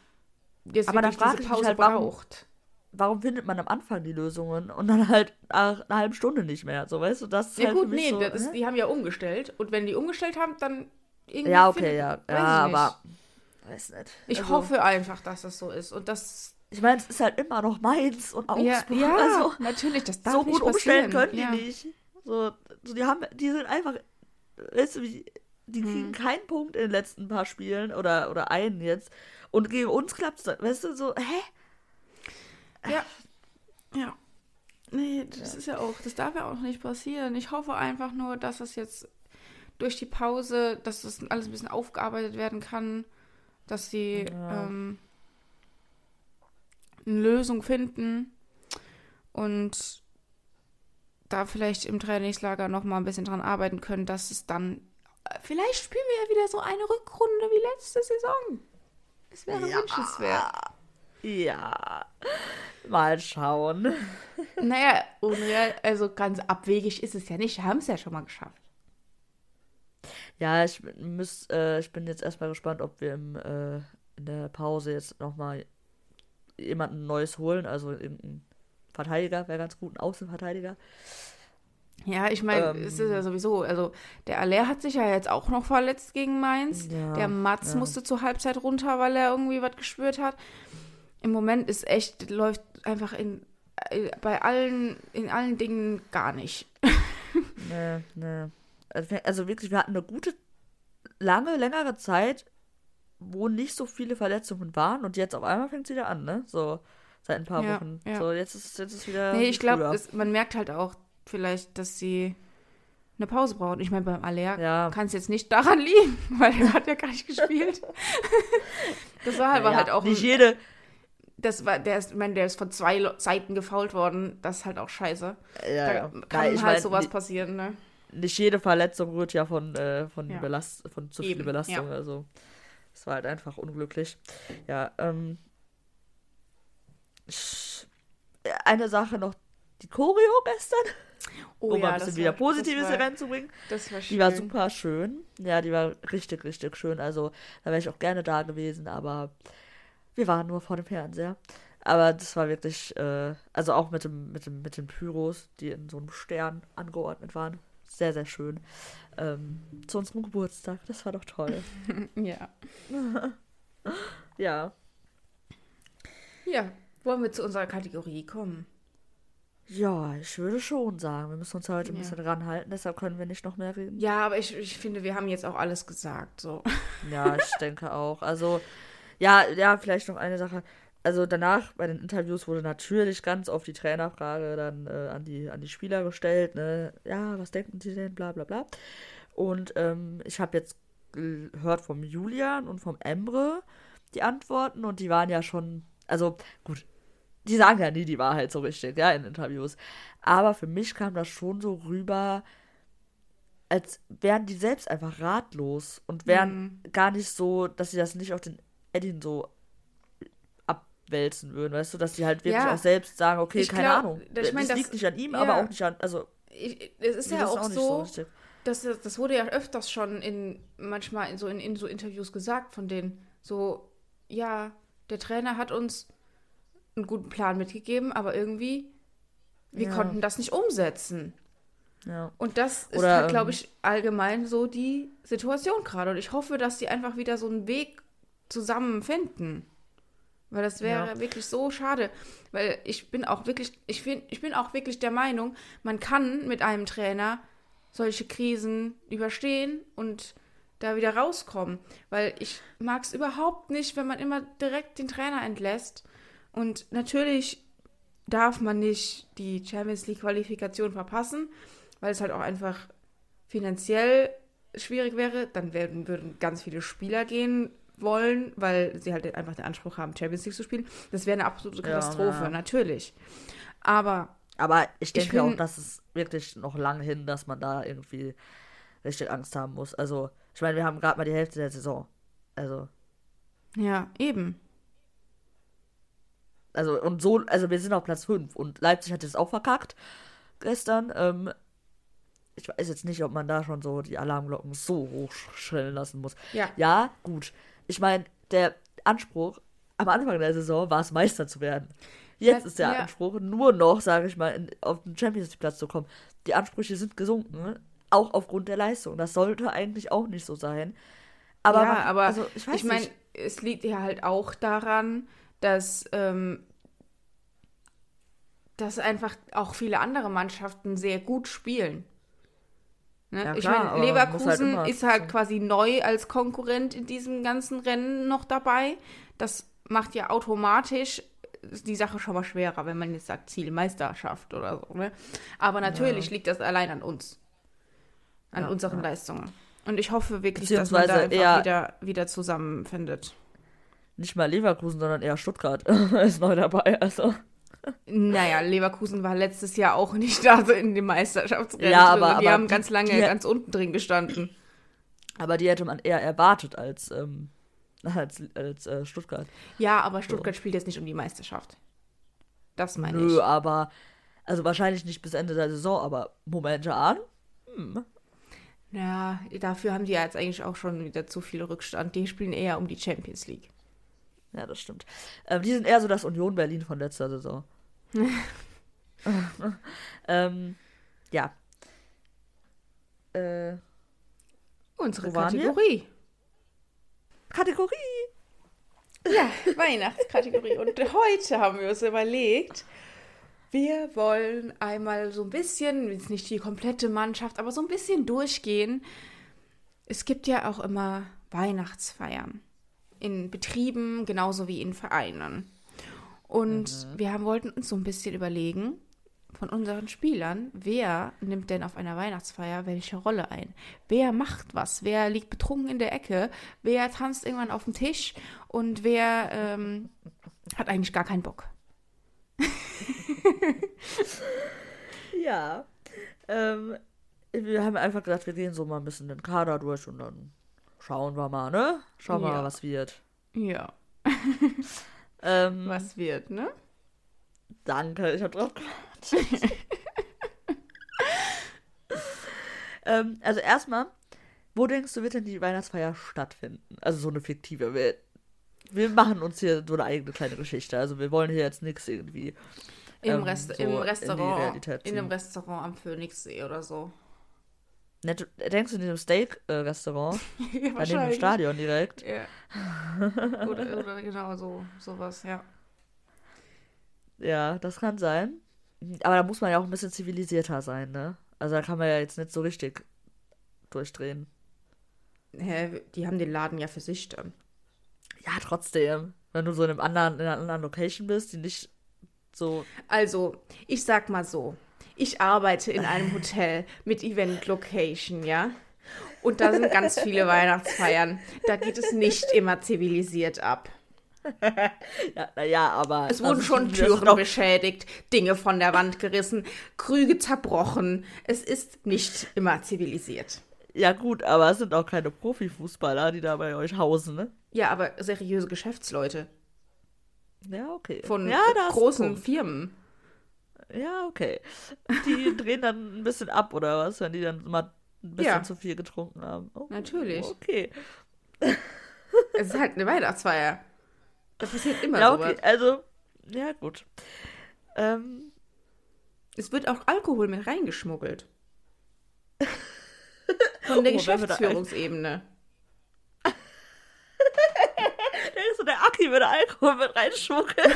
[SPEAKER 1] jetzt Aber da frage ich Pause halt, braucht. Warum, findet man am Anfang die Lösungen und dann halt nach einer halben Stunde nicht mehr? So, weißt du, das ist
[SPEAKER 2] ja,
[SPEAKER 1] halt
[SPEAKER 2] gut, nee, so, ist, die haben ja umgestellt. Und wenn die umgestellt haben, dann
[SPEAKER 1] irgendwie. Ja, okay, findet, ja. Ja, aber. Weiß nicht.
[SPEAKER 2] Ich also, hoffe einfach, dass das so ist. Und das.
[SPEAKER 1] Ich meine, es ist halt immer noch Mainz und Augsburg.
[SPEAKER 2] Ja, ja also, natürlich, das darf so nicht gut umstellen
[SPEAKER 1] können die nicht. So, so, die haben, die sind einfach weißt du, die kriegen hm. keinen Punkt in den letzten paar Spielen oder, oder einen jetzt. Und gegen uns klappt es dann, weißt du, so, hä?
[SPEAKER 2] Ja. Ja. Nee, das ja. ist ja auch, das darf ja auch nicht passieren. Ich hoffe einfach nur, dass es jetzt durch die Pause, dass das alles ein bisschen aufgearbeitet werden kann, dass sie ja. ähm, eine Lösung finden und da vielleicht im Trainingslager noch mal ein bisschen dran arbeiten können, dass es dann vielleicht spielen wir ja wieder so eine Rückrunde wie letzte Saison. Es wäre ja. wünschenswert.
[SPEAKER 1] Ja. Mal schauen.
[SPEAKER 2] Naja, unreal, also ganz abwegig ist es ja nicht. Wir haben es ja schon mal geschafft.
[SPEAKER 1] Ja, ich, müß, äh, ich bin jetzt erstmal gespannt, ob wir im, äh, in der Pause jetzt nochmal jemanden Neues holen. Also irgendein Verteidiger wäre ganz gut, ein Außenverteidiger.
[SPEAKER 2] Ja, ich meine, ähm, es ist ja sowieso, also der Aller hat sich ja jetzt auch noch verletzt gegen Mainz. Ja, der Mats ja. musste zur Halbzeit runter, weil er irgendwie was gespürt hat. Im Moment ist echt, läuft einfach in, äh, bei allen, in allen Dingen gar nicht.
[SPEAKER 1] nee, nee. Also, also wirklich, wir hatten eine gute, lange, längere Zeit, wo nicht so viele Verletzungen waren und jetzt auf einmal fängt es wieder an, ne? So seit ein paar ja, Wochen. Ja. So, jetzt ist, jetzt ist wieder.
[SPEAKER 2] Nee, ich glaube, man merkt halt auch, vielleicht, dass sie eine Pause brauchen. Ich meine, beim Aller ja. kann es jetzt nicht daran liegen, weil er hat ja gar nicht gespielt. das war, halt, war halt auch.
[SPEAKER 1] Nicht ein, jede.
[SPEAKER 2] Das war, der ist, ich meine, der ist von zwei Seiten gefault worden. Das ist halt auch scheiße.
[SPEAKER 1] Ja,
[SPEAKER 2] da
[SPEAKER 1] ja.
[SPEAKER 2] kann halt mein, sowas passieren, ne?
[SPEAKER 1] Nicht jede Verletzung rührt ja von, äh, von. Belast von zu viel Belastung. Also, es war halt einfach unglücklich. Ja, ähm. Eine Sache noch, die Choreo gestern. Oh, um ja, ein bisschen wieder war, Positives war, reinzubringen.
[SPEAKER 2] Das war
[SPEAKER 1] schön. Die war super schön. Ja, die war richtig, richtig schön. Also, da wäre ich auch gerne da gewesen, aber wir waren nur vor dem Fernseher. Aber das war wirklich, äh, also auch mit dem, mit dem, mit den Pyros, die in so einem Stern angeordnet waren. Sehr, sehr schön. Ähm, zu unserem Geburtstag. Das war doch toll.
[SPEAKER 2] ja.
[SPEAKER 1] ja.
[SPEAKER 2] Ja, wollen wir zu unserer Kategorie kommen?
[SPEAKER 1] Ja, ich würde schon sagen. Wir müssen uns heute ein ja. bisschen ranhalten, deshalb können wir nicht noch mehr reden.
[SPEAKER 2] Ja, aber ich, ich finde, wir haben jetzt auch alles gesagt. So.
[SPEAKER 1] Ja, ich denke auch. Also, ja, ja, vielleicht noch eine Sache. Also danach bei den Interviews wurde natürlich ganz oft die Trainerfrage dann äh, an, die, an die Spieler gestellt, ne? Ja, was denken sie denn, bla bla bla. Und ähm, ich habe jetzt gehört vom Julian und vom Emre die Antworten und die waren ja schon, also gut, die sagen ja nie die Wahrheit so richtig, ja, in Interviews. Aber für mich kam das schon so rüber, als wären die selbst einfach ratlos und wären
[SPEAKER 2] Mhm.
[SPEAKER 1] gar nicht so, dass sie das nicht auf den Eddin so abwälzen würden, weißt du, dass die halt wirklich
[SPEAKER 2] Ja.
[SPEAKER 1] auch selbst sagen, okay,
[SPEAKER 2] Ich
[SPEAKER 1] keine
[SPEAKER 2] glaub,
[SPEAKER 1] Ahnung.
[SPEAKER 2] ich mein,
[SPEAKER 1] das
[SPEAKER 2] das-
[SPEAKER 1] liegt nicht an ihm,
[SPEAKER 2] ja.
[SPEAKER 1] aber auch nicht an, also
[SPEAKER 2] Ich, es ist ja auch,
[SPEAKER 1] nicht
[SPEAKER 2] so,
[SPEAKER 1] richtig.
[SPEAKER 2] das, das wurde ja öfters schon in manchmal in so in, in so Interviews gesagt von denen so ja der Trainer hat uns einen guten Plan mitgegeben aber irgendwie wir
[SPEAKER 1] Ja.
[SPEAKER 2] konnten das nicht umsetzen
[SPEAKER 1] Ja.
[SPEAKER 2] und das ist
[SPEAKER 1] Oder,
[SPEAKER 2] halt glaube
[SPEAKER 1] ähm,
[SPEAKER 2] ich allgemein so die Situation gerade und ich hoffe dass die einfach wieder so einen Weg zusammen finden weil das wäre
[SPEAKER 1] Ja.
[SPEAKER 2] wirklich so schade weil ich bin auch wirklich ich find, ich bin auch wirklich der Meinung man kann mit einem Trainer solche Krisen überstehen und da wieder rauskommen. Weil ich mag es überhaupt nicht, wenn man immer direkt den Trainer entlässt. Und natürlich darf man nicht die Champions League Qualifikation verpassen, weil es halt auch einfach finanziell schwierig wäre. Dann werden, würden ganz viele Spieler gehen wollen, weil sie halt einfach den Anspruch haben, Champions League zu spielen. Das wäre eine absolute
[SPEAKER 1] Ja,
[SPEAKER 2] Katastrophe,
[SPEAKER 1] ja.
[SPEAKER 2] natürlich. Aber
[SPEAKER 1] Aber ich denke
[SPEAKER 2] bin-
[SPEAKER 1] auch, dass es wirklich noch lange hin, dass man da irgendwie richtig Angst haben muss. Also, ich meine, wir haben gerade mal die Hälfte der Saison. Also,
[SPEAKER 2] ja, eben.
[SPEAKER 1] Also, und so, also wir sind auf Platz 5 und Leipzig hat jetzt auch verkackt gestern. Ähm, ich weiß jetzt nicht, ob man da schon so die Alarmglocken so hoch schrillen lassen muss.
[SPEAKER 2] Ja.
[SPEAKER 1] Ja, gut. Ich meine, der Anspruch am Anfang der Saison war es, Meister zu werden. Jetzt ist der
[SPEAKER 2] ja.
[SPEAKER 1] Anspruch nur noch, sage ich mal, in, auf den Champions League Platz zu kommen. Die Ansprüche sind gesunken, auch aufgrund der Leistung. Das sollte eigentlich auch nicht so sein. Aber,
[SPEAKER 2] ja,
[SPEAKER 1] man-
[SPEAKER 2] aber
[SPEAKER 1] also, ich
[SPEAKER 2] ich meine, es liegt ja halt auch daran, dass, ähm, dass einfach auch viele andere Mannschaften sehr gut spielen. Ne?
[SPEAKER 1] Ja,
[SPEAKER 2] ich meine,
[SPEAKER 1] halt
[SPEAKER 2] Leverkusen
[SPEAKER 1] immer
[SPEAKER 2] ist halt quasi neu als Konkurrent in diesem ganzen Rennen noch dabei. Das macht ja automatisch die Sache schon mal schwerer, wenn man jetzt sagt Zielmeisterschaft oder so. Ne? Aber natürlich liegt das allein an uns, an
[SPEAKER 1] Ja,
[SPEAKER 2] unseren
[SPEAKER 1] ja.
[SPEAKER 2] Leistungen. Und ich hoffe wirklich, dass man da einfach wieder, wieder zusammenfindet.
[SPEAKER 1] Nicht mal Leverkusen, sondern eher Stuttgart ist neu dabei. Also.
[SPEAKER 2] Naja, Leverkusen war letztes Jahr auch nicht da so in dem Meisterschaftsrennen.
[SPEAKER 1] Ja,
[SPEAKER 2] drin.
[SPEAKER 1] aber-
[SPEAKER 2] die
[SPEAKER 1] aber
[SPEAKER 2] haben
[SPEAKER 1] die-
[SPEAKER 2] ganz lange
[SPEAKER 1] die-
[SPEAKER 2] ganz unten drin gestanden.
[SPEAKER 1] Aber die hätte man eher erwartet als, ähm, als, als äh, Stuttgart.
[SPEAKER 2] Ja, aber Stuttgart spielt jetzt nicht um die Meisterschaft. Das meine
[SPEAKER 1] Nö,
[SPEAKER 2] ich.
[SPEAKER 1] aber. Also wahrscheinlich nicht bis Ende der Saison, aber Momente an.
[SPEAKER 2] Ja, dafür haben die ja jetzt eigentlich auch schon wieder zu viel Rückstand. Die spielen eher um die Champions League.
[SPEAKER 1] Ja, das stimmt. Ähm, die sind eher so das Union Berlin von letzter Saison. ähm, ja. Äh,
[SPEAKER 2] Unsere? Kategorie.
[SPEAKER 1] Kategorie.
[SPEAKER 2] Ja, Weihnachtskategorie. Und heute haben wir uns überlegt, wir wollen einmal so ein bisschen, jetzt nicht die komplette Mannschaft, aber so ein bisschen durchgehen. Es gibt ja auch immer Weihnachtsfeiern in Betrieben genauso wie in Vereinen. Und wir haben, wollten uns so ein bisschen überlegen, von unseren Spielern, wer nimmt denn auf einer Weihnachtsfeier welche Rolle ein? Wer macht was? Wer liegt betrunken in der Ecke? Wer tanzt irgendwann auf dem Tisch? Und wer ähm, hat eigentlich gar keinen Bock?
[SPEAKER 1] Ja. Ähm, wir haben einfach gedacht, wir gehen so mal ein bisschen den Kader durch und dann schauen wir mal, ne? Schauen wir
[SPEAKER 2] Ja.
[SPEAKER 1] mal, was wird.
[SPEAKER 2] Ja,
[SPEAKER 1] Ähm,
[SPEAKER 2] was wird, ne?
[SPEAKER 1] Danke, ich hab drauf gewartet. ähm, also erstmal, wo denkst du, wird denn die Weihnachtsfeier stattfinden? Also so eine fiktive. Wir, wir machen uns hier so eine eigene kleine Geschichte. Also wir wollen hier jetzt nichts irgendwie.
[SPEAKER 2] Im,
[SPEAKER 1] ähm,
[SPEAKER 2] Rest
[SPEAKER 1] so
[SPEAKER 2] im
[SPEAKER 1] in
[SPEAKER 2] Restaurant,
[SPEAKER 1] Realität
[SPEAKER 2] in einem. Restaurant am Phoenixsee oder so.
[SPEAKER 1] Nett, denkst du in diesem Steak-Restaurant?
[SPEAKER 2] ja,
[SPEAKER 1] Daneben im Stadion direkt?
[SPEAKER 2] Ja. oder, oder genau so, sowas, ja.
[SPEAKER 1] Ja, das kann sein. Aber da muss man ja auch ein bisschen zivilisierter sein, ne? Also da kann man ja jetzt nicht so richtig durchdrehen.
[SPEAKER 2] Hä, die haben den Laden ja für sich dann.
[SPEAKER 1] Ja, trotzdem. Wenn du so in einem anderen, in einer anderen Location bist, die nicht so.
[SPEAKER 2] Also, ich sag mal so. Ich arbeite in einem Hotel mit Event Location, ja? Und da sind ganz viele Weihnachtsfeiern. Da geht es nicht immer zivilisiert ab.
[SPEAKER 1] ja, naja, aber.
[SPEAKER 2] Es wurden
[SPEAKER 1] also,
[SPEAKER 2] schon Türen
[SPEAKER 1] doch-
[SPEAKER 2] beschädigt, Dinge von der Wand gerissen, Krüge zerbrochen. Es ist nicht immer zivilisiert.
[SPEAKER 1] Ja, gut, aber es sind auch keine Profifußballer, die da bei euch hausen, ne?
[SPEAKER 2] Ja, aber seriöse Geschäftsleute
[SPEAKER 1] Ja, okay.
[SPEAKER 2] von
[SPEAKER 1] ja,
[SPEAKER 2] großen. Firmen.
[SPEAKER 1] Ja, okay. Die drehen dann ein bisschen ab, oder was, wenn die dann mal ein bisschen
[SPEAKER 2] Ja.
[SPEAKER 1] zu viel getrunken haben. Oh,
[SPEAKER 2] Natürlich.
[SPEAKER 1] Okay.
[SPEAKER 2] Es ist halt eine Weihnachtsfeier. Da passiert immer
[SPEAKER 1] Ja,
[SPEAKER 2] sowas.
[SPEAKER 1] okay. Also, ja, gut. Ähm,
[SPEAKER 2] Es wird auch Alkohol mit reingeschmuggelt. Von der
[SPEAKER 1] Oh,
[SPEAKER 2] Geschäftsführungsebene.
[SPEAKER 1] der ist so der Aki würde Alkohol mit reinschmuggeln.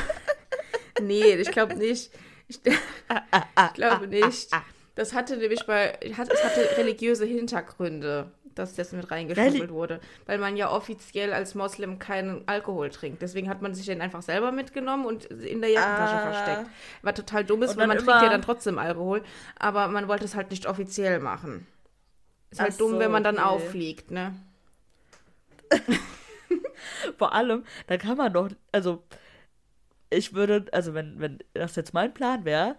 [SPEAKER 2] Nee, ich glaube nicht. Ich, ich glaube nicht. Das hatte nämlich bei, hat, es hatte religiöse Hintergründe, dass das mit reingeschmuggelt wurde. Weil man ja offiziell als Moslem keinen Alkohol trinkt. Deswegen hat man sich den einfach selber mitgenommen und in der Jackentasche
[SPEAKER 1] Ah.
[SPEAKER 2] versteckt. Was total dumm ist, weil man trinkt ja dann trotzdem Alkohol. Aber man wollte es halt nicht offiziell machen. Ist halt
[SPEAKER 1] Ach
[SPEAKER 2] dumm,
[SPEAKER 1] so,
[SPEAKER 2] wenn man dann
[SPEAKER 1] okay.
[SPEAKER 2] auffliegt, ne?
[SPEAKER 1] Vor allem, dann kann man doch, also, ich würde, also, wenn, wenn das jetzt mein Plan wäre,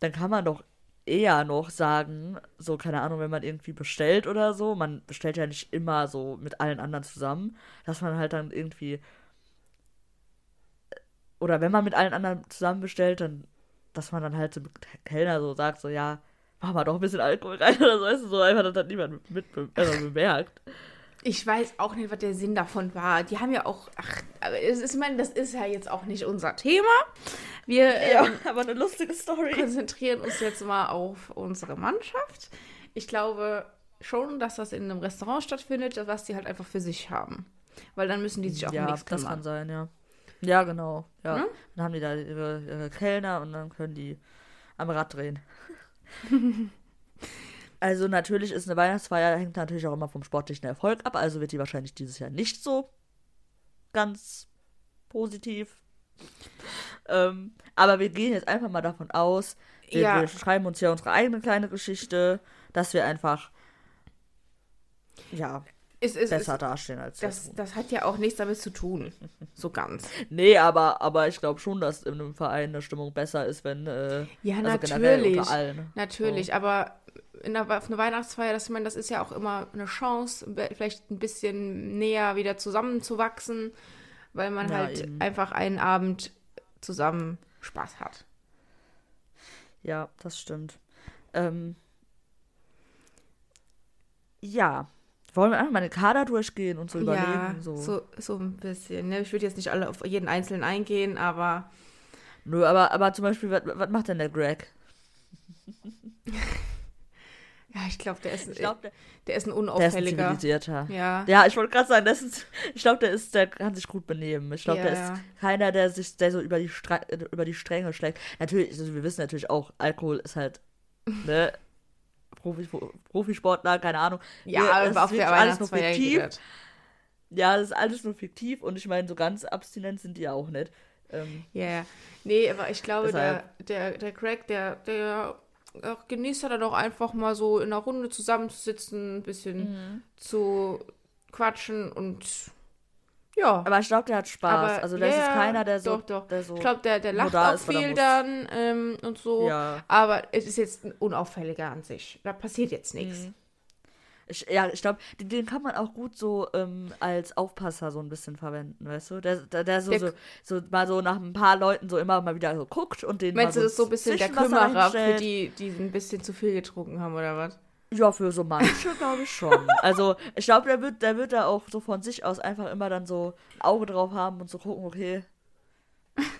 [SPEAKER 1] dann kann man doch eher noch sagen, so, keine Ahnung, wenn man irgendwie bestellt oder so, man bestellt ja nicht immer so mit allen anderen zusammen, dass man halt dann irgendwie, oder wenn man mit allen anderen zusammen bestellt, dann, dass man dann halt mit Kellner so sagt, so, ja, mach mal doch ein bisschen Alkohol rein oder so, du, so einfach, dass das niemand mit, also bemerkt.
[SPEAKER 2] Ich weiß auch nicht, was der Sinn davon war. Die haben ja auch, ach, aber es ist, ich meine, das ist ja jetzt auch nicht unser Thema. Wir
[SPEAKER 1] Ja,
[SPEAKER 2] ähm,
[SPEAKER 1] aber eine lustige Story.
[SPEAKER 2] konzentrieren uns jetzt mal auf unsere Mannschaft. Ich glaube schon, dass das in einem Restaurant stattfindet, was die halt einfach für sich haben. Weil dann müssen die sich auch um
[SPEAKER 1] ja,
[SPEAKER 2] nichts
[SPEAKER 1] das
[SPEAKER 2] kümmern.
[SPEAKER 1] kann sein, ja. Ja, genau. Ja.
[SPEAKER 2] Ne?
[SPEAKER 1] Dann haben die da ihre, ihre Kellner und dann können die am Rad drehen. also natürlich ist eine Weihnachtsfeier, hängt natürlich auch immer vom sportlichen Erfolg ab, also wird die wahrscheinlich dieses Jahr nicht so ganz positiv. Ähm, aber wir gehen jetzt einfach mal davon aus, wir,
[SPEAKER 2] Ja.
[SPEAKER 1] wir schreiben uns ja unsere eigene kleine Geschichte, dass wir einfach ja,
[SPEAKER 2] Es, es,
[SPEAKER 1] besser
[SPEAKER 2] es,
[SPEAKER 1] dastehen als
[SPEAKER 2] das,
[SPEAKER 1] das.
[SPEAKER 2] das hat ja auch nichts damit zu tun. So ganz.
[SPEAKER 1] Nee, aber, aber ich glaube schon, dass in einem Verein eine Stimmung besser ist, wenn. Äh,
[SPEAKER 2] Ja,
[SPEAKER 1] also generell
[SPEAKER 2] natürlich.
[SPEAKER 1] Unter allen.
[SPEAKER 2] Natürlich, aber in der, auf eine Weihnachtsfeier, das, ich meine, das ist ja auch immer eine Chance, vielleicht ein bisschen näher wieder zusammenzuwachsen, weil man
[SPEAKER 1] Ja,
[SPEAKER 2] halt
[SPEAKER 1] eben.
[SPEAKER 2] einfach einen Abend zusammen Spaß hat.
[SPEAKER 1] Ja, das stimmt. Ähm, ja. Wollen wir einfach mal den Kader durchgehen und so
[SPEAKER 2] ja,
[SPEAKER 1] überlegen? So.
[SPEAKER 2] so, so ein bisschen. Ne? Ich würde jetzt nicht alle auf jeden Einzelnen eingehen, aber
[SPEAKER 1] Nö, aber, aber zum Beispiel, was, was macht denn der Greg?
[SPEAKER 2] ja, ich glaube, der ist,
[SPEAKER 1] Ich glaube, der,
[SPEAKER 2] der ist ein
[SPEAKER 1] der ist ein
[SPEAKER 2] unauffälliger.
[SPEAKER 1] zivilisierter.
[SPEAKER 2] ja.
[SPEAKER 1] Ja, ich wollte gerade sagen, das ist, ich glaube, der ist, der kann sich gut benehmen. Ich glaube,
[SPEAKER 2] Ja,
[SPEAKER 1] der ist
[SPEAKER 2] ja.
[SPEAKER 1] keiner, der sich, der so über die, äh, über die Stränge schlägt. Natürlich, also wir wissen natürlich auch, Alkohol ist halt, ne, Profi, Profisportler, keine Ahnung.
[SPEAKER 2] Ja,
[SPEAKER 1] Wir-
[SPEAKER 2] aber auf der
[SPEAKER 1] alles nur fiktiv. Ja, das ist alles nur fiktiv und ich meine, so ganz abstinent sind die ja auch nicht. Ähm,
[SPEAKER 2] Ja, ja. Nee, aber ich glaube, der,
[SPEAKER 1] Deshalb.
[SPEAKER 2] der, der Craig, der, der äh, genießt ja dann auch einfach mal so in einer Runde zusammenzusitzen, ein bisschen
[SPEAKER 1] Mhm.
[SPEAKER 2] zu quatschen und ja.
[SPEAKER 1] aber ich glaube, der hat Spaß.
[SPEAKER 2] Aber-
[SPEAKER 1] also, das
[SPEAKER 2] ja,
[SPEAKER 1] ist keiner, der so.
[SPEAKER 2] doch, doch.
[SPEAKER 1] Der so
[SPEAKER 2] ich glaube, der, der lacht auch
[SPEAKER 1] ist, er
[SPEAKER 2] viel dann ähm, und so.
[SPEAKER 1] ja.
[SPEAKER 2] Aber es ist jetzt ein unauffälliger an sich. Da passiert jetzt nichts.
[SPEAKER 1] Mhm. Ich, ja, ich glaube, den, den kann man auch gut so ähm, als Aufpasser so ein bisschen verwenden, weißt du? Der, der, der so,
[SPEAKER 2] Der-
[SPEAKER 1] so, so mal so nach ein paar Leuten so immer mal wieder so guckt und den
[SPEAKER 2] Meinst du, das ist so ein bisschen der Kümmerer für die, die ein bisschen zu viel getrunken haben oder was?
[SPEAKER 1] Ja, für so manche glaube ich schon. Also, ich glaube, der wird, der wird da auch so von sich aus einfach immer dann so ein Auge drauf haben und so gucken, okay,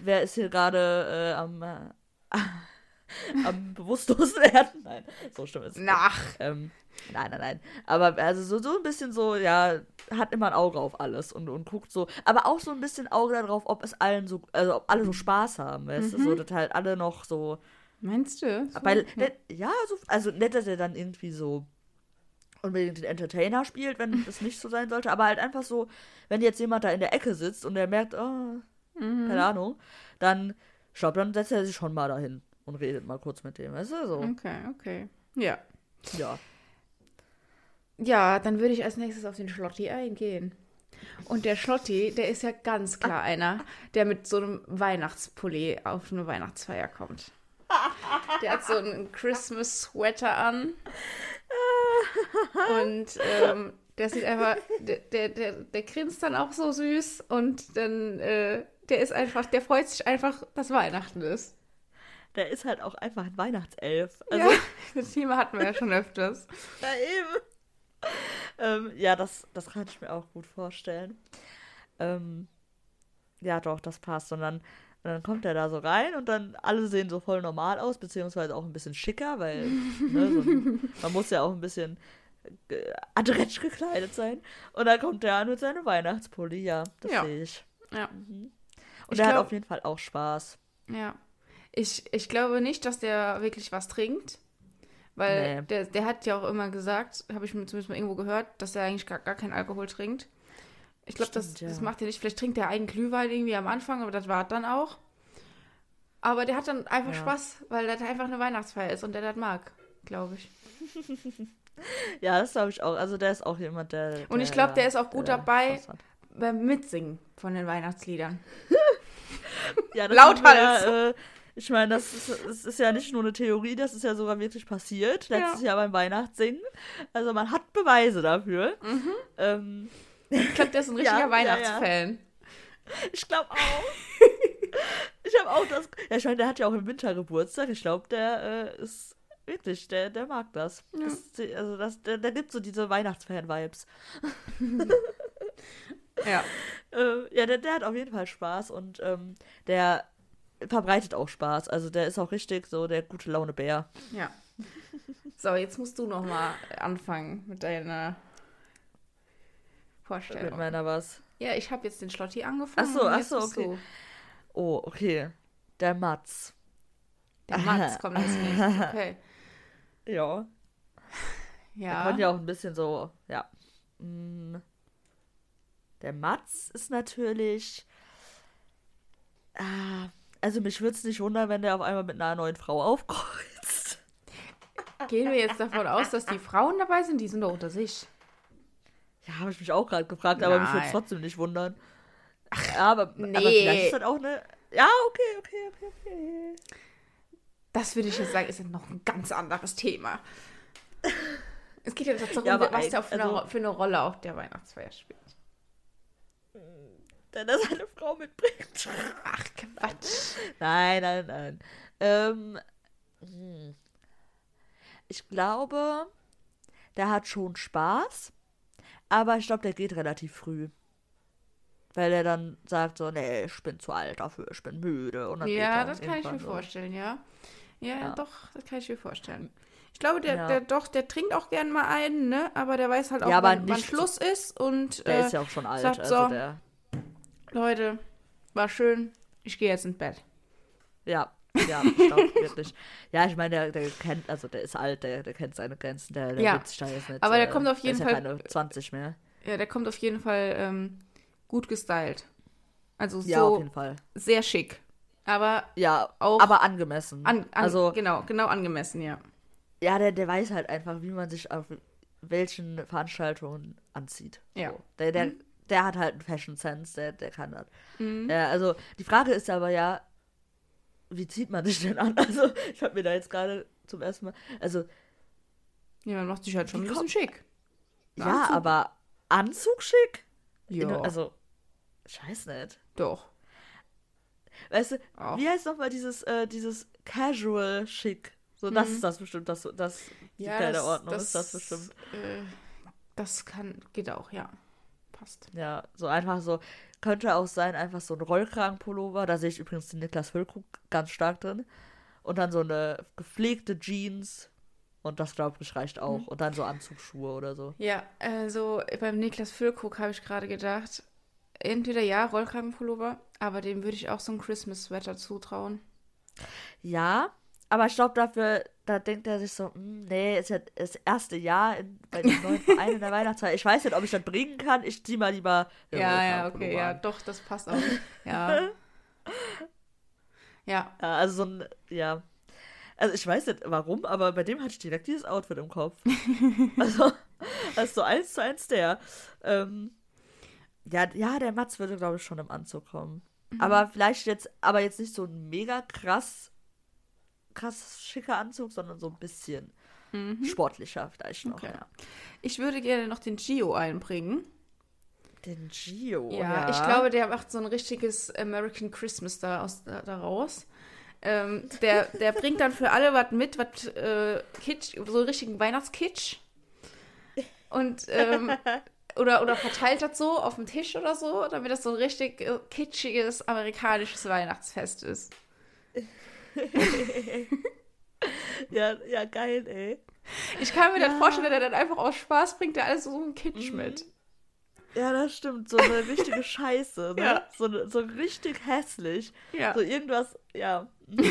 [SPEAKER 1] wer ist hier gerade äh, am, äh, am bewusstlosen werden? Nein, so stimmt es. nicht.
[SPEAKER 2] Nach.
[SPEAKER 1] Ähm, nein, nein, nein. Aber also so, so ein bisschen so, ja, hat immer ein Auge auf alles und, und guckt so. Aber auch so ein bisschen Auge darauf, ob es allen so, also ob alle so Spaß haben, weißt du? So, dass halt alle noch so.
[SPEAKER 2] Meinst du? So?
[SPEAKER 1] Weil, ne, ja, so, also nicht, dass er dann irgendwie so unbedingt den Entertainer spielt, wenn das nicht so sein sollte, aber halt einfach so, wenn jetzt jemand da in der Ecke sitzt und der merkt, oh,
[SPEAKER 2] Mhm.
[SPEAKER 1] keine Ahnung, dann, glaube, dann setzt er sich schon mal dahin und redet mal kurz mit dem, weißt du? So,
[SPEAKER 2] Okay, okay. Ja.
[SPEAKER 1] ja.
[SPEAKER 2] Ja, dann würde ich als nächstes auf den Schlotti eingehen. Und der Schlotti, der ist ja ganz klar einer, der mit so einem Weihnachtspulli auf eine Weihnachtsfeier kommt. Der hat so einen Christmas-Sweater an. Und ähm, der sieht einfach, der, der, der, der grinst dann auch so süß und dann, äh, der ist einfach, der freut sich einfach, dass Weihnachten ist.
[SPEAKER 1] Der ist halt auch einfach ein Weihnachtself. Also,
[SPEAKER 2] ja, das Thema hatten wir ja schon öfters.
[SPEAKER 1] Ja, eben. Ähm, ja, das, das kann ich mir auch gut vorstellen. Ähm, ja, doch, das passt. Und dann, und dann kommt er da so rein und dann alle sehen so voll normal aus, beziehungsweise auch ein bisschen schicker, weil ne, so ein, man muss ja auch ein bisschen äh, adretsch gekleidet sein. Und dann kommt der an mit seinem Weihnachtspulli. Ja, das
[SPEAKER 2] Ja.
[SPEAKER 1] sehe ich.
[SPEAKER 2] Ja.
[SPEAKER 1] Mhm. Und
[SPEAKER 2] Ich
[SPEAKER 1] er hat auf jeden Fall auch Spaß.
[SPEAKER 2] Ja. Ich, ich glaube nicht, dass der wirklich was trinkt. Weil
[SPEAKER 1] Nee.
[SPEAKER 2] der, der hat ja auch immer gesagt, habe ich mir zumindest mal irgendwo gehört, dass er eigentlich gar, gar keinen Alkohol trinkt. Ich glaube, das,
[SPEAKER 1] ja.
[SPEAKER 2] das macht er nicht. Vielleicht trinkt er einen Glühwein irgendwie am Anfang, aber das war dann auch. Aber der hat dann einfach
[SPEAKER 1] Ja.
[SPEAKER 2] Spaß, weil das einfach eine Weihnachtsfeier ist und der das mag, glaube ich.
[SPEAKER 1] Ja, das glaube ich auch. Also der ist auch jemand, der.
[SPEAKER 2] Und ich glaub, der ist auch gut dabei.
[SPEAKER 1] Spaß hat.
[SPEAKER 2] Beim Mitsingen von den Weihnachtsliedern.
[SPEAKER 1] Ja,
[SPEAKER 2] Lauthals.
[SPEAKER 1] wir äh, ich meine, das ist, das ist ja nicht nur eine Theorie, das ist ja sogar wirklich passiert. Letztes Jahr beim Weihnachtssingen. Also man hat Beweise dafür. Ähm,
[SPEAKER 2] Ich glaube, der ist ein
[SPEAKER 1] Ja,
[SPEAKER 2] richtiger
[SPEAKER 1] ja, ja.
[SPEAKER 2] Weihnachtsfan.
[SPEAKER 1] ich glaube auch. ich habe auch das. Ja, ich meine, der hat ja auch im Winter Geburtstag. Ich glaube, der äh, ist wirklich, der, der mag das. das also das, der, der gibt so diese Weihnachtsfan-Vibes.
[SPEAKER 2] Ja.
[SPEAKER 1] Äh, ja, der, der hat auf jeden Fall Spaß und ähm, der verbreitet auch Spaß. Also der ist auch richtig so der gute Laune Bär.
[SPEAKER 2] Ja. So, jetzt musst du noch mal anfangen mit deiner
[SPEAKER 1] Mit
[SPEAKER 2] Vorstellung.
[SPEAKER 1] meiner was.
[SPEAKER 2] Ja, ich habe jetzt den Schlotti angefangen.
[SPEAKER 1] Ach so, ach so, okay.
[SPEAKER 2] du.
[SPEAKER 1] Oh, okay. Der Matz.
[SPEAKER 2] Der Mats kommt als nächstes. Okay.
[SPEAKER 1] Ja.
[SPEAKER 2] Ja.
[SPEAKER 1] Der konnte ja auch ein bisschen so, ja. Mm. Der Matz ist natürlich. Ah, also mich würde es nicht wundern, wenn der auf einmal mit einer neuen Frau aufkreuzt.
[SPEAKER 2] Gehen wir jetzt davon aus, dass die Frauen dabei sind? Die sind doch unter sich.
[SPEAKER 1] Ja, habe ich mich auch gerade gefragt, aber mich würde es
[SPEAKER 2] Nein.
[SPEAKER 1] trotzdem nicht wundern. Ach, aber, aber
[SPEAKER 2] nee.
[SPEAKER 1] vielleicht ist das auch eine. Ja, okay, okay, okay, okay.
[SPEAKER 2] Das würde ich jetzt sagen, ist ja noch ein ganz anderes Thema. Es geht ja darum,
[SPEAKER 1] Ja, aber
[SPEAKER 2] was der für, eine,
[SPEAKER 1] also-
[SPEAKER 2] für eine Rolle auf der Weihnachtsfeier spielt.
[SPEAKER 1] Denn er seine Frau mitbringt.
[SPEAKER 2] Ach, Quatsch.
[SPEAKER 1] Nein, nein, nein. Ähm, hm. ich glaube, der hat schon Spaß, aber ich glaube, der geht relativ früh. Weil er dann sagt so, nee, ich bin zu alt dafür, ich bin müde. Und dann geht
[SPEAKER 2] Ja, das kann ich mir
[SPEAKER 1] so.
[SPEAKER 2] vorstellen, ja. ja.
[SPEAKER 1] Ja.
[SPEAKER 2] doch, das kann ich mir vorstellen. Ich glaube, der,
[SPEAKER 1] Ja.
[SPEAKER 2] der doch, der trinkt auch gern mal einen, ne? Aber der weiß halt auch,
[SPEAKER 1] Ja, aber
[SPEAKER 2] wann, wann Schluss ist und
[SPEAKER 1] Der
[SPEAKER 2] äh,
[SPEAKER 1] ist ja auch schon alt.
[SPEAKER 2] sagt
[SPEAKER 1] also
[SPEAKER 2] so.
[SPEAKER 1] der,
[SPEAKER 2] Leute, war schön, ich gehe jetzt ins Bett.
[SPEAKER 1] ja, ja, ich glaube wirklich. Ja, ich meine, der, der kennt, also der ist alt, der, der kennt seine Grenzen, der, der
[SPEAKER 2] Ja.
[SPEAKER 1] sich da jetzt nicht.
[SPEAKER 2] Aber der
[SPEAKER 1] äh,
[SPEAKER 2] kommt auf jeden Fall-
[SPEAKER 1] Ja keine 20 mehr.
[SPEAKER 2] Ja, der kommt auf jeden Fall ähm, gut gestylt. Also
[SPEAKER 1] Ja, auf
[SPEAKER 2] so
[SPEAKER 1] jeden Fall.
[SPEAKER 2] sehr schick. Aber
[SPEAKER 1] Ja,
[SPEAKER 2] Auch
[SPEAKER 1] aber angemessen.
[SPEAKER 2] an, an,
[SPEAKER 1] also,
[SPEAKER 2] genau, genau angemessen, ja.
[SPEAKER 1] ja, der, der weiß halt einfach, wie man sich auf welchen Veranstaltungen anzieht.
[SPEAKER 2] Ja.
[SPEAKER 1] So. Der, der, der hat halt einen Fashion Sense, der, der kann das.
[SPEAKER 2] Mhm.
[SPEAKER 1] Ja, also, die Frage ist aber ja, wie zieht man sich denn an? Also, ich habe mir da jetzt gerade zum ersten Mal, also,
[SPEAKER 2] Ja, man macht sich halt schon ein bisschen schick.
[SPEAKER 1] ja,
[SPEAKER 2] Anzug.
[SPEAKER 1] aber Anzug schick?
[SPEAKER 2] Ja,
[SPEAKER 1] In- Also, ich weiß nicht.
[SPEAKER 2] doch.
[SPEAKER 1] Weißt du,
[SPEAKER 2] Auch.
[SPEAKER 1] wie heißt nochmal dieses, äh, dieses Casual Schick? So, das
[SPEAKER 2] Mhm.
[SPEAKER 1] ist das bestimmt, das, das die
[SPEAKER 2] Ja,
[SPEAKER 1] Kleiderordnung ist das bestimmt.
[SPEAKER 2] Äh, das kann, geht auch, ja. Passt.
[SPEAKER 1] Ja, so einfach so, könnte auch sein, einfach so ein Rollkragenpullover, da sehe ich übrigens den Niklas Füllkrug ganz stark drin. Und dann so eine gepflegte Jeans und das, glaube ich, reicht auch.
[SPEAKER 2] Mhm.
[SPEAKER 1] Und dann so Anzugsschuhe oder so.
[SPEAKER 2] Ja, also beim Niklas Füllkrug habe ich gerade gedacht, entweder ja, Rollkragenpullover, aber dem würde ich auch so ein Christmas-Sweater zutrauen.
[SPEAKER 1] Ja, aber ich glaube dafür, da denkt er sich so, hm, nee, ist ja das erste Jahr in, bei dem neuen Verein in der Weihnachtszeit. Ich weiß nicht, ob ich das bringen kann. Ich zieh mal lieber
[SPEAKER 2] Ja, ja, okay, ja, doch, das passt auch. Ja. ja,
[SPEAKER 1] Ja, also so ein, ja. Also ich weiß nicht warum, aber bei dem hatte ich direkt dieses Outfit im Kopf. also, das ist so eins zu eins der. Ähm, Ja, ja, der Mats würde, glaube ich, schon im Anzug kommen.
[SPEAKER 2] Mhm.
[SPEAKER 1] Aber vielleicht jetzt, aber jetzt nicht so ein mega krass, krass schicker Anzug, sondern so ein bisschen sportlicher vielleicht noch.
[SPEAKER 2] Mhm. Okay.
[SPEAKER 1] Ja.
[SPEAKER 2] Ich würde gerne noch den Gio einbringen.
[SPEAKER 1] Den Gio.
[SPEAKER 2] Ja, ich glaube, der macht so ein richtiges American Christmas da aus, da, daraus. Ähm, der, der bringt dann für alle was mit, was äh, Kitsch, so einen richtigen Weihnachtskitsch. Und ähm, oder, oder verteilt das so auf dem Tisch oder so, damit das so ein richtig äh, kitschiges amerikanisches Weihnachtsfest ist.
[SPEAKER 1] Ja, ja, geil, ey.
[SPEAKER 2] Ich kann mir das vorstellen, dass er dann einfach aus Spaß bringt, der alles so einen Kitsch
[SPEAKER 1] Mhm.
[SPEAKER 2] mit.
[SPEAKER 1] Ja, das stimmt. So eine richtige Scheiße, ne?
[SPEAKER 2] Ja.
[SPEAKER 1] So, ne- so richtig hässlich.
[SPEAKER 2] Ja.
[SPEAKER 1] So irgendwas, ja. Das,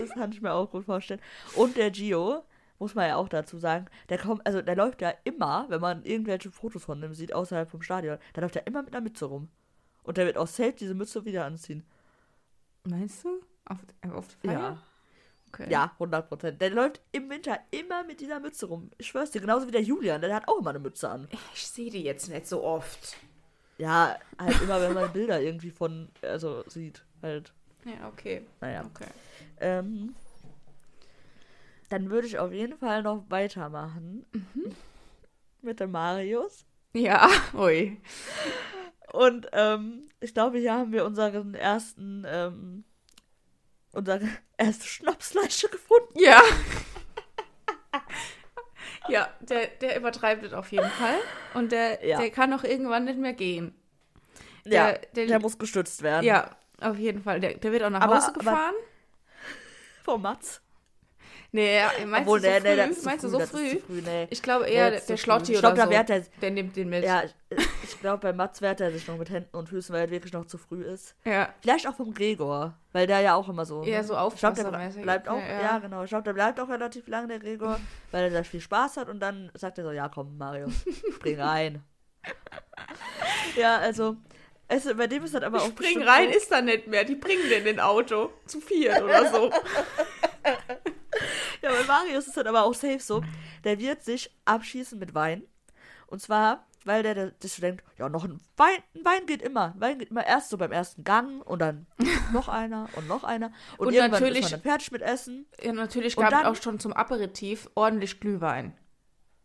[SPEAKER 1] das kann ich mir auch gut vorstellen. Und der Gio, muss man ja auch dazu sagen, der kommt, also der läuft ja immer, wenn man irgendwelche Fotos von ihm sieht, außerhalb vom Stadion, da läuft er immer mit einer Mütze rum. Und der wird auch safe diese Mütze wieder anziehen.
[SPEAKER 2] Meinst du? Auf, auf der Feier?
[SPEAKER 1] Ja.
[SPEAKER 2] Okay.
[SPEAKER 1] Ja, 100 Prozent. Der läuft im Winter immer mit dieser Mütze rum. Ich schwör's dir, genauso wie der Julian, der hat auch immer eine Mütze an.
[SPEAKER 2] Ich sehe die jetzt nicht so oft.
[SPEAKER 1] Ja, halt immer, wenn man Bilder irgendwie von, also sieht, halt.
[SPEAKER 2] Ja, okay.
[SPEAKER 1] Naja.
[SPEAKER 2] Okay.
[SPEAKER 1] Ähm, dann würde ich auf jeden Fall noch weitermachen. Mit dem Marius.
[SPEAKER 2] Ja, ui.
[SPEAKER 1] Und ähm, ich glaube, hier haben wir unseren ersten, ähm, unsere erste Schnapsflasche gefunden.
[SPEAKER 2] Ja. ja, der, der übertreibt es auf jeden Fall. Und der,
[SPEAKER 1] Ja.
[SPEAKER 2] der kann auch irgendwann nicht mehr gehen.
[SPEAKER 1] Ja,
[SPEAKER 2] Der- der-
[SPEAKER 1] der, muss gestützt werden.
[SPEAKER 2] Ja, auf jeden Fall. Der, der wird auch nach
[SPEAKER 1] Aber-
[SPEAKER 2] Hause
[SPEAKER 1] aber-
[SPEAKER 2] gefahren.
[SPEAKER 1] Vom Mats.
[SPEAKER 2] Nee, ja, meinst
[SPEAKER 1] Obwohl,
[SPEAKER 2] du so
[SPEAKER 1] nee,
[SPEAKER 2] früh?
[SPEAKER 1] nee,
[SPEAKER 2] meinst du so früh?
[SPEAKER 1] Früh nee.
[SPEAKER 2] Ich glaube eher der
[SPEAKER 1] früh.
[SPEAKER 2] Schlotti
[SPEAKER 1] Ich
[SPEAKER 2] oder
[SPEAKER 1] glaube, da
[SPEAKER 2] so.
[SPEAKER 1] er,
[SPEAKER 2] Der nimmt den mit.
[SPEAKER 1] ja, ich, glaube, bei Mats wehrt er sich noch mit Händen und Füßen, weil er wirklich noch zu früh ist.
[SPEAKER 2] ja.
[SPEAKER 1] Vielleicht auch vom Gregor, weil der ja auch immer so.
[SPEAKER 2] So
[SPEAKER 1] Ich glaube, der
[SPEAKER 2] aufpassermäßig.
[SPEAKER 1] bleibt auch,
[SPEAKER 2] Ja,
[SPEAKER 1] ja,
[SPEAKER 2] ja.
[SPEAKER 1] genau. Ich glaube, der bleibt auch relativ lange, der Gregor, weil er da viel Spaß hat und dann sagt er so, ja komm, Mario, spring rein. ja, also, es, bei dem ist das aber auch
[SPEAKER 2] Spring rein
[SPEAKER 1] so,
[SPEAKER 2] ist da nicht mehr. Die bringen den in Auto. Zu viert oder so.
[SPEAKER 1] Ja, bei Marius ist das aber auch safe so, der wird sich abschießen mit Wein. Und zwar, weil der, der so denkt, ja, noch ein Wein, ein Wein geht immer. Wein geht immer erst so beim ersten Gang und dann noch einer und noch einer. Und,
[SPEAKER 2] Und
[SPEAKER 1] irgendwann
[SPEAKER 2] natürlich-
[SPEAKER 1] ist man dann fertig mit Essen.
[SPEAKER 2] Ja, natürlich gab es
[SPEAKER 1] dann-
[SPEAKER 2] auch schon zum Aperitif ordentlich Glühwein.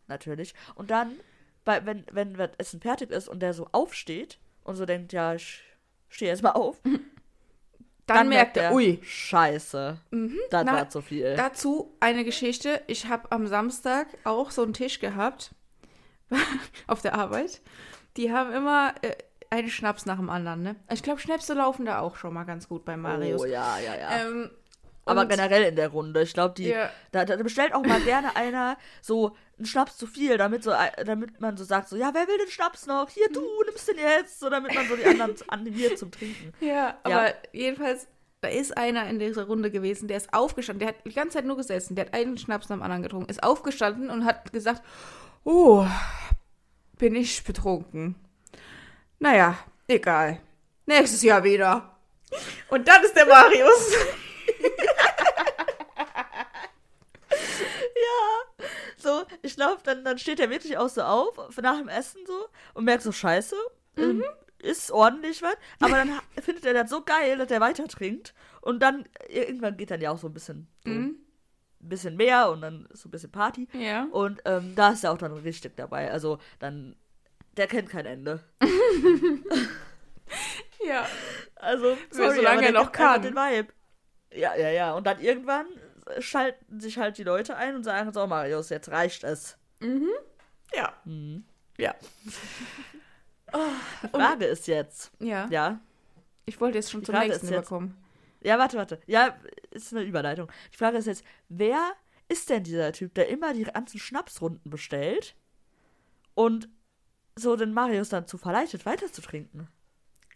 [SPEAKER 1] natürlich. Und dann, bei, wenn, wenn das Essen fertig ist und der so aufsteht und so denkt, ja, ich stehe jetzt mal auf,
[SPEAKER 2] Dann, merkt er, ui, Mhm.
[SPEAKER 1] Scheiße, das
[SPEAKER 2] Na,
[SPEAKER 1] war zu viel.
[SPEAKER 2] Dazu eine Geschichte. Ich habe am Samstag auch so einen Tisch gehabt auf der Arbeit. Die haben immer äh, einen Schnaps nach dem anderen. Ne? Ich glaube, Schnäpse laufen da auch schon mal ganz gut bei Marius.
[SPEAKER 1] Oh, ja, ja, ja.
[SPEAKER 2] Ähm,
[SPEAKER 1] Aber
[SPEAKER 2] und-
[SPEAKER 1] generell in der Runde. Ich glaube, die
[SPEAKER 2] Ja.
[SPEAKER 1] da, da bestellt auch mal gerne einer so einen Schnaps zu viel, damit so äh, damit man so sagt so, ja, wer will den Schnaps noch? Hier du nimmst den jetzt, so damit man so die anderen animiert zum Trinken.
[SPEAKER 2] Ja, aber jedenfalls, da ist einer in dieser Runde gewesen, der ist aufgestanden, der hat die ganze Zeit nur gesessen, der hat einen Schnaps nach dem anderen getrunken, ist aufgestanden und hat gesagt, oh, bin ich betrunken. Naja, egal. Nächstes Jahr wieder. Und dann ist der Marius.
[SPEAKER 1] So, ich glaube, dann, dann steht er wirklich auch so auf, nach dem Essen so, und merkt so, scheiße, ähm, ist ordentlich was. Aber dann findet er das so geil, dass er weiter trinkt. Und dann, äh, irgendwann geht dann ja auch so ein bisschen, so ein bisschen mehr und dann so ein bisschen Party.
[SPEAKER 2] Ja.
[SPEAKER 1] Und ähm, da ist er auch dann richtig dabei. Also dann, der kennt kein Ende.
[SPEAKER 2] Ja.
[SPEAKER 1] Also, sorry,
[SPEAKER 2] solange er noch kann.
[SPEAKER 1] Den Vibe. Ja, ja, ja. Und dann irgendwann schalten sich halt die Leute ein und sagen, so Marius, jetzt reicht es.
[SPEAKER 2] Ja.
[SPEAKER 1] Mhm.
[SPEAKER 2] Ja.
[SPEAKER 1] Die Frage ist jetzt,
[SPEAKER 2] Ja.
[SPEAKER 1] ja.
[SPEAKER 2] Ich wollte jetzt schon zum nächsten
[SPEAKER 1] jetzt-
[SPEAKER 2] überkommen.
[SPEAKER 1] Ja, warte, warte. Ja, ist eine Überleitung. Die Frage ist jetzt, wer ist denn dieser Typ, der immer die ganzen Schnapsrunden bestellt und so den Marius dann zu verleitet, weiterzutrinken?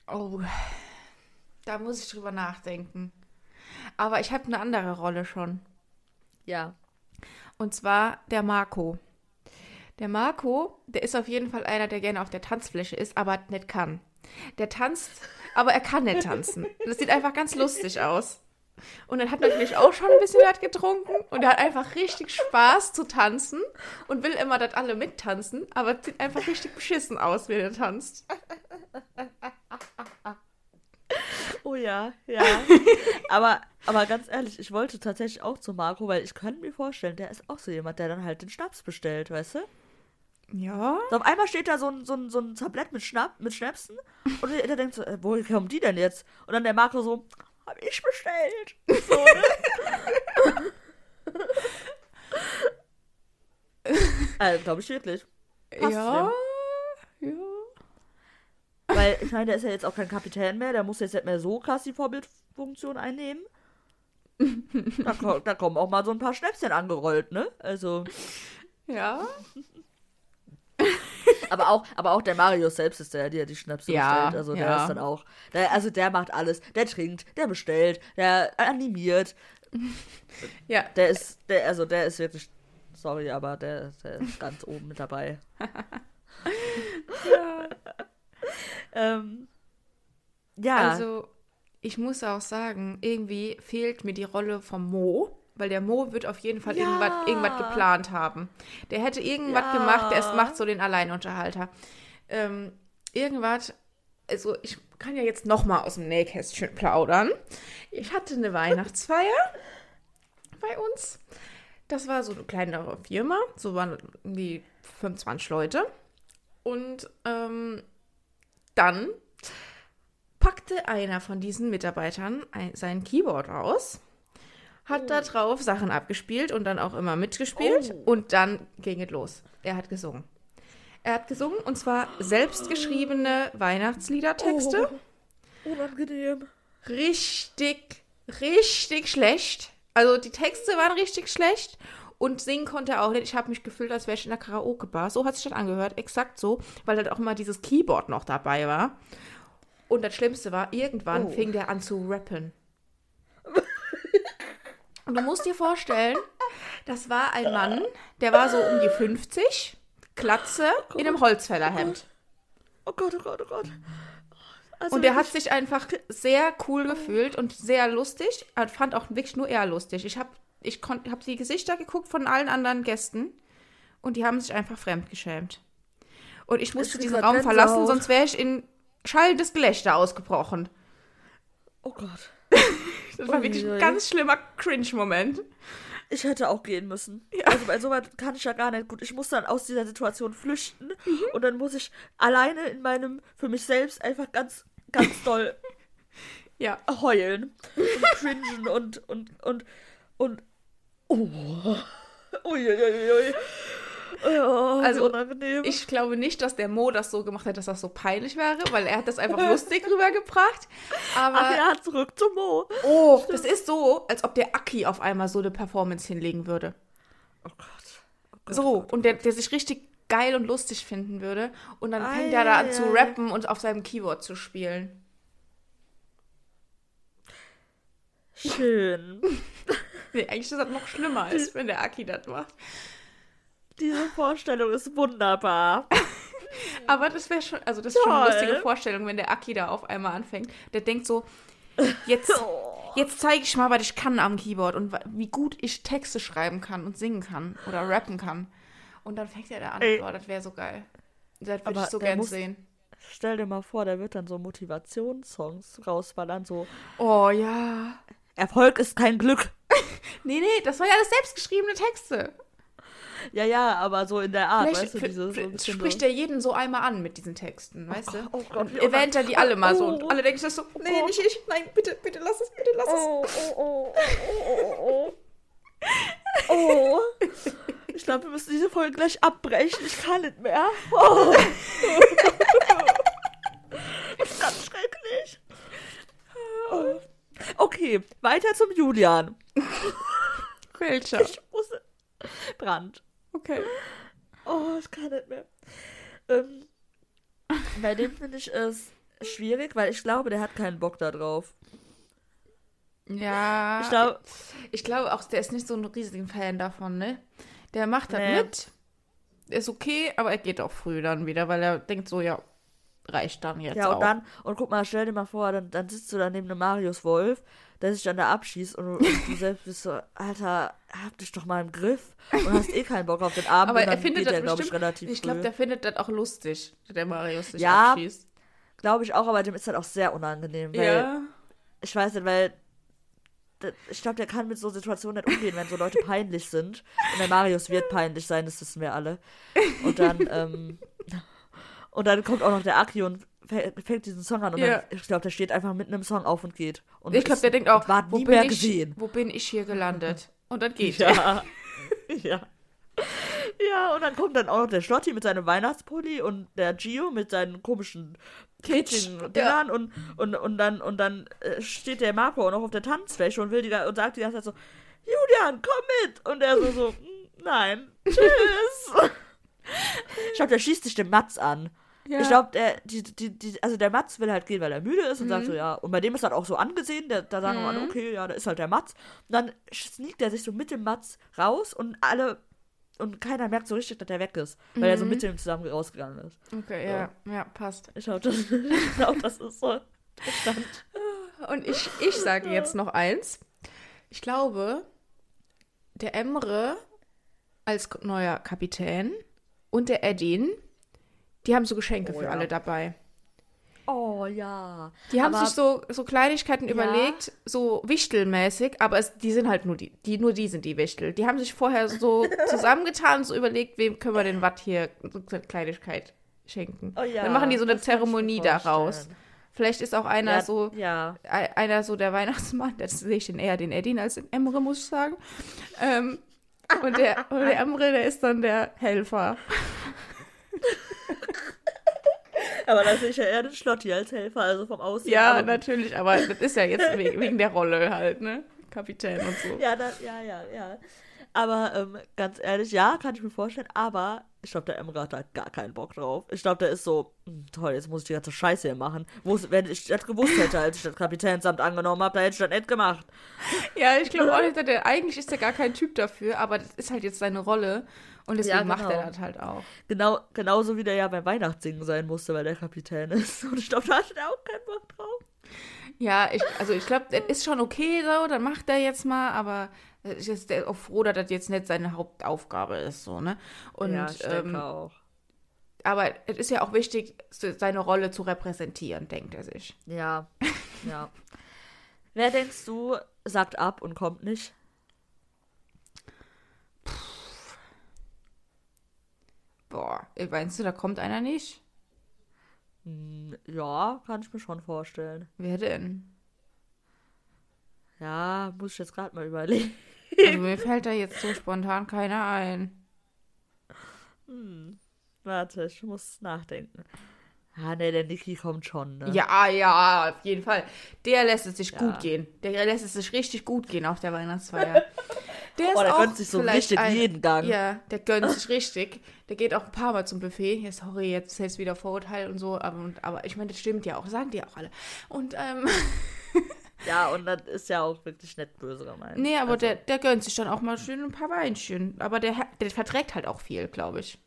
[SPEAKER 2] Oh, da muss ich drüber nachdenken. Aber ich habe eine andere Rolle schon.
[SPEAKER 1] Ja.
[SPEAKER 2] Und zwar der Marco. Der Marco, der ist auf jeden Fall einer, der gerne auf der Tanzfläche ist, aber nicht kann. Der tanzt, aber er kann nicht tanzen. Das sieht einfach ganz lustig aus. Und dann hat er natürlich auch schon ein bisschen was getrunken und er hat einfach richtig Spaß zu tanzen und will immer, dass alle mittanzen, aber es sieht einfach richtig beschissen aus, wie er tanzt.
[SPEAKER 1] Oh ja, ja. aber, aber ganz ehrlich, ich wollte tatsächlich auch zu Marco, weil ich könnte mir vorstellen, der ist auch so jemand, der dann halt den Schnaps bestellt, weißt du?
[SPEAKER 2] Ja.
[SPEAKER 1] So, auf einmal steht da so ein, so ein, so ein Tablett mit, Schnapp, mit Schnäpsen und der, denkt so, äh, woher kommen die denn jetzt? Und dann der Marco so, hab ich bestellt. So, ne? also, glaube ich wirklich. Passt
[SPEAKER 2] ja. Ja.
[SPEAKER 1] Weil ich meine, der ist ja jetzt auch kein Kapitän mehr, der muss jetzt nicht mehr so krass die Vorbildfunktion einnehmen. da, da kommen auch mal so ein paar Schnäpschen angerollt, ne? Also.
[SPEAKER 2] Ja.
[SPEAKER 1] Aber auch, aber auch der Marius selbst ist der, der die Schnäpse
[SPEAKER 2] Ja,
[SPEAKER 1] bestellt. Also der
[SPEAKER 2] ja.
[SPEAKER 1] ist dann auch. Der, also der macht alles. Der trinkt, der bestellt, der animiert.
[SPEAKER 2] Ja.
[SPEAKER 1] Der ist, der, also der ist wirklich. Sorry, aber der, der ist ganz oben mit dabei.
[SPEAKER 2] ja.
[SPEAKER 1] Ähm, ja.
[SPEAKER 2] Also, ich muss auch sagen, irgendwie fehlt mir die Rolle vom Mo, weil der Mo wird auf jeden Fall
[SPEAKER 1] Ja.
[SPEAKER 2] irgendwas, irgendwas geplant haben. Der hätte irgendwas
[SPEAKER 1] Ja.
[SPEAKER 2] gemacht, der macht so den Alleinunterhalter. Ähm, irgendwas, also ich kann ja jetzt noch mal aus dem Nähkästchen plaudern. Ich hatte eine Weihnachtsfeier bei uns. Das war so eine kleinere Firma, so waren die 25 Leute. Und ähm, dann packte einer von diesen Mitarbeitern ein, sein Keyboard aus, hat da drauf Sachen abgespielt und dann auch immer mitgespielt
[SPEAKER 1] Oh.
[SPEAKER 2] und dann ging es los. Er hat gesungen. Er hat gesungen und zwar selbstgeschriebene Weihnachtsliedertexte.
[SPEAKER 1] Oh, unangenehm.
[SPEAKER 2] Richtig, richtig schlecht. Also die Texte waren richtig schlecht und singen konnte er auch nicht. Ich habe mich gefühlt, als wäre ich in der Karaoke-Bar. So hat sich das angehört, exakt so, weil halt auch immer dieses Keyboard noch dabei war. Und das Schlimmste war, irgendwann
[SPEAKER 1] Oh.
[SPEAKER 2] fing der an zu rappen. Und du musst dir vorstellen, das war ein Mann, der war so um die 50, Klatze, in einem Holzfällerhemd.
[SPEAKER 1] Oh Gott, oh Gott, oh Gott. Also
[SPEAKER 2] Und der hat sich einfach sehr cool gefühlt und sehr lustig. Er fand auch wirklich nur er lustig. Ich habe ich kon- hab die Gesichter geguckt von allen anderen Gästen und die haben sich einfach fremdgeschämt. Und ich musste diesen Raum verlassen, sonst wäre ich in schallendes Gelächter ausgebrochen.
[SPEAKER 1] Oh Gott.
[SPEAKER 2] Das war wirklich ein ganz schlimmer Cringe-Moment.
[SPEAKER 1] Ich hätte auch gehen müssen.
[SPEAKER 2] Ja.
[SPEAKER 1] Also bei sowas kann ich ja gar nicht gut. Ich muss dann aus dieser Situation flüchten und dann muss ich alleine in meinem, für mich selbst einfach ganz, ganz doll
[SPEAKER 2] Ja.
[SPEAKER 1] heulen und cringen und, und, und, und, oh. Uiuiui. Oh,
[SPEAKER 2] Also,
[SPEAKER 1] unangenehm.
[SPEAKER 2] Ich glaube nicht, dass der Mo das so gemacht hat, dass das so peinlich wäre, weil er hat das einfach lustig rübergebracht. Aber
[SPEAKER 1] Ach ja, zurück zum Mo.
[SPEAKER 2] oh, das ist so, als ob der Aki auf einmal so eine Performance hinlegen würde.
[SPEAKER 1] Oh Gott. Oh Gott.
[SPEAKER 2] So, und der, der sich richtig geil und lustig finden würde. Und dann fängt er da an zu rappen und auf seinem Keyboard zu spielen.
[SPEAKER 1] Schön.
[SPEAKER 2] Nee, eigentlich ist das noch schlimmer, als wenn der Aki das macht.
[SPEAKER 1] Diese Vorstellung ist wunderbar.
[SPEAKER 2] Aber das wäre schon, also das ist schon eine lustige Vorstellung, wenn der Aki da auf einmal anfängt. Der denkt so, jetzt,
[SPEAKER 1] Oh.
[SPEAKER 2] jetzt zeige ich mal, was ich kann am Keyboard und wie gut ich Texte schreiben kann und singen kann oder rappen kann. Und dann fängt er da an. Boah, das wäre so geil. Das würde ich so gern
[SPEAKER 1] muss-
[SPEAKER 2] sehen.
[SPEAKER 1] Stell dir mal vor, der wird dann so Motivationssongs rausballern, so
[SPEAKER 2] Oh ja.
[SPEAKER 1] Erfolg ist kein Glück.
[SPEAKER 2] Nee, nee, das war ja alles selbstgeschriebene Texte.
[SPEAKER 1] Ja, ja, aber so in der Art,
[SPEAKER 2] Vielleicht
[SPEAKER 1] weißt du,
[SPEAKER 2] f-
[SPEAKER 1] diese so ein
[SPEAKER 2] f-
[SPEAKER 1] bisschen
[SPEAKER 2] spricht
[SPEAKER 1] so.
[SPEAKER 2] er jeden so einmal an mit diesen Texten, weißt du?
[SPEAKER 1] oh Gott,
[SPEAKER 2] und erwähnt er die alle mal so. Und
[SPEAKER 1] Oh.
[SPEAKER 2] alle denken sich so, nee,
[SPEAKER 1] Gott.
[SPEAKER 2] nicht ich. Nein, bitte, bitte lass es, bitte lass es.
[SPEAKER 1] Oh, oh, oh, oh, oh, oh. Oh. Ich glaube, wir müssen diese Folge gleich abbrechen. Ich kann nicht mehr. Oh. Das ist ganz schrecklich. Oh. Okay, weiter zum Julian.
[SPEAKER 2] Welcher?
[SPEAKER 1] Ich muss. Brand.
[SPEAKER 2] Okay.
[SPEAKER 1] Oh, ich kann nicht mehr. Ähm, bei dem finde ich es schwierig, weil ich glaube, der hat keinen Bock da drauf.
[SPEAKER 2] Ja.
[SPEAKER 1] Ich glaube,
[SPEAKER 2] Ich glaube auch, der ist nicht so ein riesiger Fan davon, ne? Der macht das
[SPEAKER 1] Nee.
[SPEAKER 2] mit. Ist okay, aber er geht auch früh dann wieder, weil er denkt so, ja, reicht dann jetzt
[SPEAKER 1] ja,
[SPEAKER 2] auch.
[SPEAKER 1] und dann, und guck mal, stell dir mal vor, dann, dann sitzt du da neben einem Marius Wolf, der sich dann da abschießt und du, und du selbst bist so, Alter, hab dich doch mal im Griff und hast eh keinen Bock auf den Abend
[SPEAKER 2] aber
[SPEAKER 1] und dann
[SPEAKER 2] er findet
[SPEAKER 1] geht
[SPEAKER 2] das
[SPEAKER 1] glaube ich, relativ
[SPEAKER 2] ich glaube, der findet das auch lustig, der Marius sich
[SPEAKER 1] Ja.
[SPEAKER 2] abschießt.
[SPEAKER 1] Glaube ich auch, aber dem ist halt auch sehr unangenehm. Weil,
[SPEAKER 2] Ja.
[SPEAKER 1] Ich weiß nicht, weil. Ich glaube, der kann mit so Situationen nicht umgehen, wenn so Leute peinlich sind. Und der Marius wird peinlich sein, das wissen wir alle. Und dann, ähm, und dann kommt auch noch der Aki und fä- fängt diesen Song an und
[SPEAKER 2] Ja.
[SPEAKER 1] dann, ich glaube, der steht einfach mitten im Song auf und geht. Und
[SPEAKER 2] Ich glaube, der denkt auch,
[SPEAKER 1] War
[SPEAKER 2] wo
[SPEAKER 1] nie
[SPEAKER 2] bin,
[SPEAKER 1] mehr
[SPEAKER 2] ich,
[SPEAKER 1] gesehen.
[SPEAKER 2] wo bin ich hier gelandet? Und dann geht er.
[SPEAKER 1] Ja. ja. Ja, und dann kommt dann auch noch der Schlotti mit seinem Weihnachtspulli und der Gio mit seinen komischen
[SPEAKER 2] Kitsch,
[SPEAKER 1] kitschigen Dingern und, und, und dann, und dann äh, steht der Marco auch noch auf der Tanzfläche und will die, und sagt die ganze Zeit so, Julian, komm mit! Und er so, so, "Mm, nein, tschüss. ich glaube, der schießt sich den Matz an.
[SPEAKER 2] Ja.
[SPEAKER 1] Ich glaube, der, die, die, die, also der Matz will halt gehen, weil er müde ist und
[SPEAKER 2] Mhm.
[SPEAKER 1] sagt so, ja, und bei dem ist halt auch so angesehen, der, da sagen wir alle, okay, ja, da ist halt der Matz. Und dann sneakt er sich so mit dem Matz raus und alle, und keiner merkt so richtig, dass der weg ist, weil er so
[SPEAKER 2] Mhm.
[SPEAKER 1] mit dem zusammen rausgegangen ist.
[SPEAKER 2] Okay, ja, ja, passt.
[SPEAKER 1] Ich glaube, das, ich glaub, das ist so der Stand.
[SPEAKER 2] Und ich, ich sage jetzt noch eins. Ich glaube, der Emre als neuer Kapitän und der Edin, die haben so Geschenke
[SPEAKER 1] Oh
[SPEAKER 2] für
[SPEAKER 1] ja.
[SPEAKER 2] alle dabei.
[SPEAKER 1] Oh ja.
[SPEAKER 2] Die haben
[SPEAKER 1] Aber-
[SPEAKER 2] sich so, so Kleinigkeiten
[SPEAKER 1] Ja.
[SPEAKER 2] überlegt, so wichtelmäßig, aber es, die sind halt nur die, die, nur die sind die Wichtel. Die haben sich vorher so zusammengetan und so überlegt, wem können wir denn was hier, so eine Kleinigkeit schenken.
[SPEAKER 1] Oh ja.
[SPEAKER 2] Dann machen die so eine
[SPEAKER 1] das
[SPEAKER 2] Zeremonie daraus. Vielleicht ist auch einer
[SPEAKER 1] ja,
[SPEAKER 2] so,
[SPEAKER 1] Ja.
[SPEAKER 2] ei- einer so der Weihnachtsmann, das sehe ich den eher den Edin als den Emre, muss ich sagen. Ähm, und, der, und der Emre, der ist dann der Helfer.
[SPEAKER 1] Aber da sehe ich ja eher den Schlotti als Helfer, also vom Aussehen.
[SPEAKER 2] Ja,
[SPEAKER 1] aber-
[SPEAKER 2] natürlich, aber das ist ja jetzt wegen, der Rolle halt, ne? Kapitän und so.
[SPEAKER 1] Ja, das, ja, ja, ja. Aber ähm, ganz ehrlich, ja, kann ich mir vorstellen. Aber ich glaube, der Emre hat da gar keinen Bock drauf. Ich glaube, der ist so, "Hm, toll, jetzt muss ich die ganze Scheiße hier machen. Wo, wenn ich das gewusst hätte, als ich das Kapitänsamt angenommen habe, da hätte ich das nicht gemacht.
[SPEAKER 2] Ja, ich glaube auch nicht, dass der, eigentlich ist er gar kein Typ dafür, aber das ist halt jetzt seine Rolle und deswegen
[SPEAKER 1] Ja,
[SPEAKER 2] macht er
[SPEAKER 1] genau.
[SPEAKER 2] das halt auch.
[SPEAKER 1] Genau, genauso wie der ja beim Weihnachtssingen sein musste, weil der Kapitän ist. Und ich glaube, da hatte der auch keinen Bock drauf.
[SPEAKER 2] Ja, ich, also ich glaube, das ist schon okay so, dann macht er jetzt mal, aber ich ist auch froh, dass das jetzt nicht seine Hauptaufgabe ist, so, ne? Und,
[SPEAKER 1] ja, ich denke
[SPEAKER 2] ähm,
[SPEAKER 1] auch.
[SPEAKER 2] aber es ist ja auch wichtig, seine Rolle zu repräsentieren, denkt er sich.
[SPEAKER 1] Ja, ja. Wer denkst du, sagt ab und kommt nicht?
[SPEAKER 2] Boah, meinst du, da kommt einer nicht?
[SPEAKER 1] Hm, ja, kann ich mir schon vorstellen.
[SPEAKER 2] Wer denn?
[SPEAKER 1] Ja, muss ich jetzt gerade mal überlegen.
[SPEAKER 2] Also mir fällt da jetzt so spontan keiner ein.
[SPEAKER 1] Hm. Warte, ich muss nachdenken. Ah, ne, der Niki kommt schon, ne?
[SPEAKER 2] Ja, ja, auf jeden Fall. Der lässt es sich
[SPEAKER 1] Ja.
[SPEAKER 2] gut gehen. Der lässt es sich richtig gut gehen auf der Weihnachtsfeier. Der
[SPEAKER 1] Oh, der
[SPEAKER 2] auch
[SPEAKER 1] gönnt sich so richtig
[SPEAKER 2] ein-
[SPEAKER 1] jeden Gang.
[SPEAKER 2] Ja, der gönnt sich richtig. Der geht auch ein paar Mal zum Buffet. Ja, sorry, jetzt ist jetzt wieder Vorurteil und so. Aber, aber ich meine, das stimmt ja auch. Sagen die auch alle. Und, ähm,
[SPEAKER 1] Ja, und das ist ja auch wirklich nicht böse gemeint.
[SPEAKER 2] nee, aber
[SPEAKER 1] also,
[SPEAKER 2] der, der gönnt sich dann auch mal schön ein paar Weinchen. Aber der, der verträgt halt auch viel, glaube ich.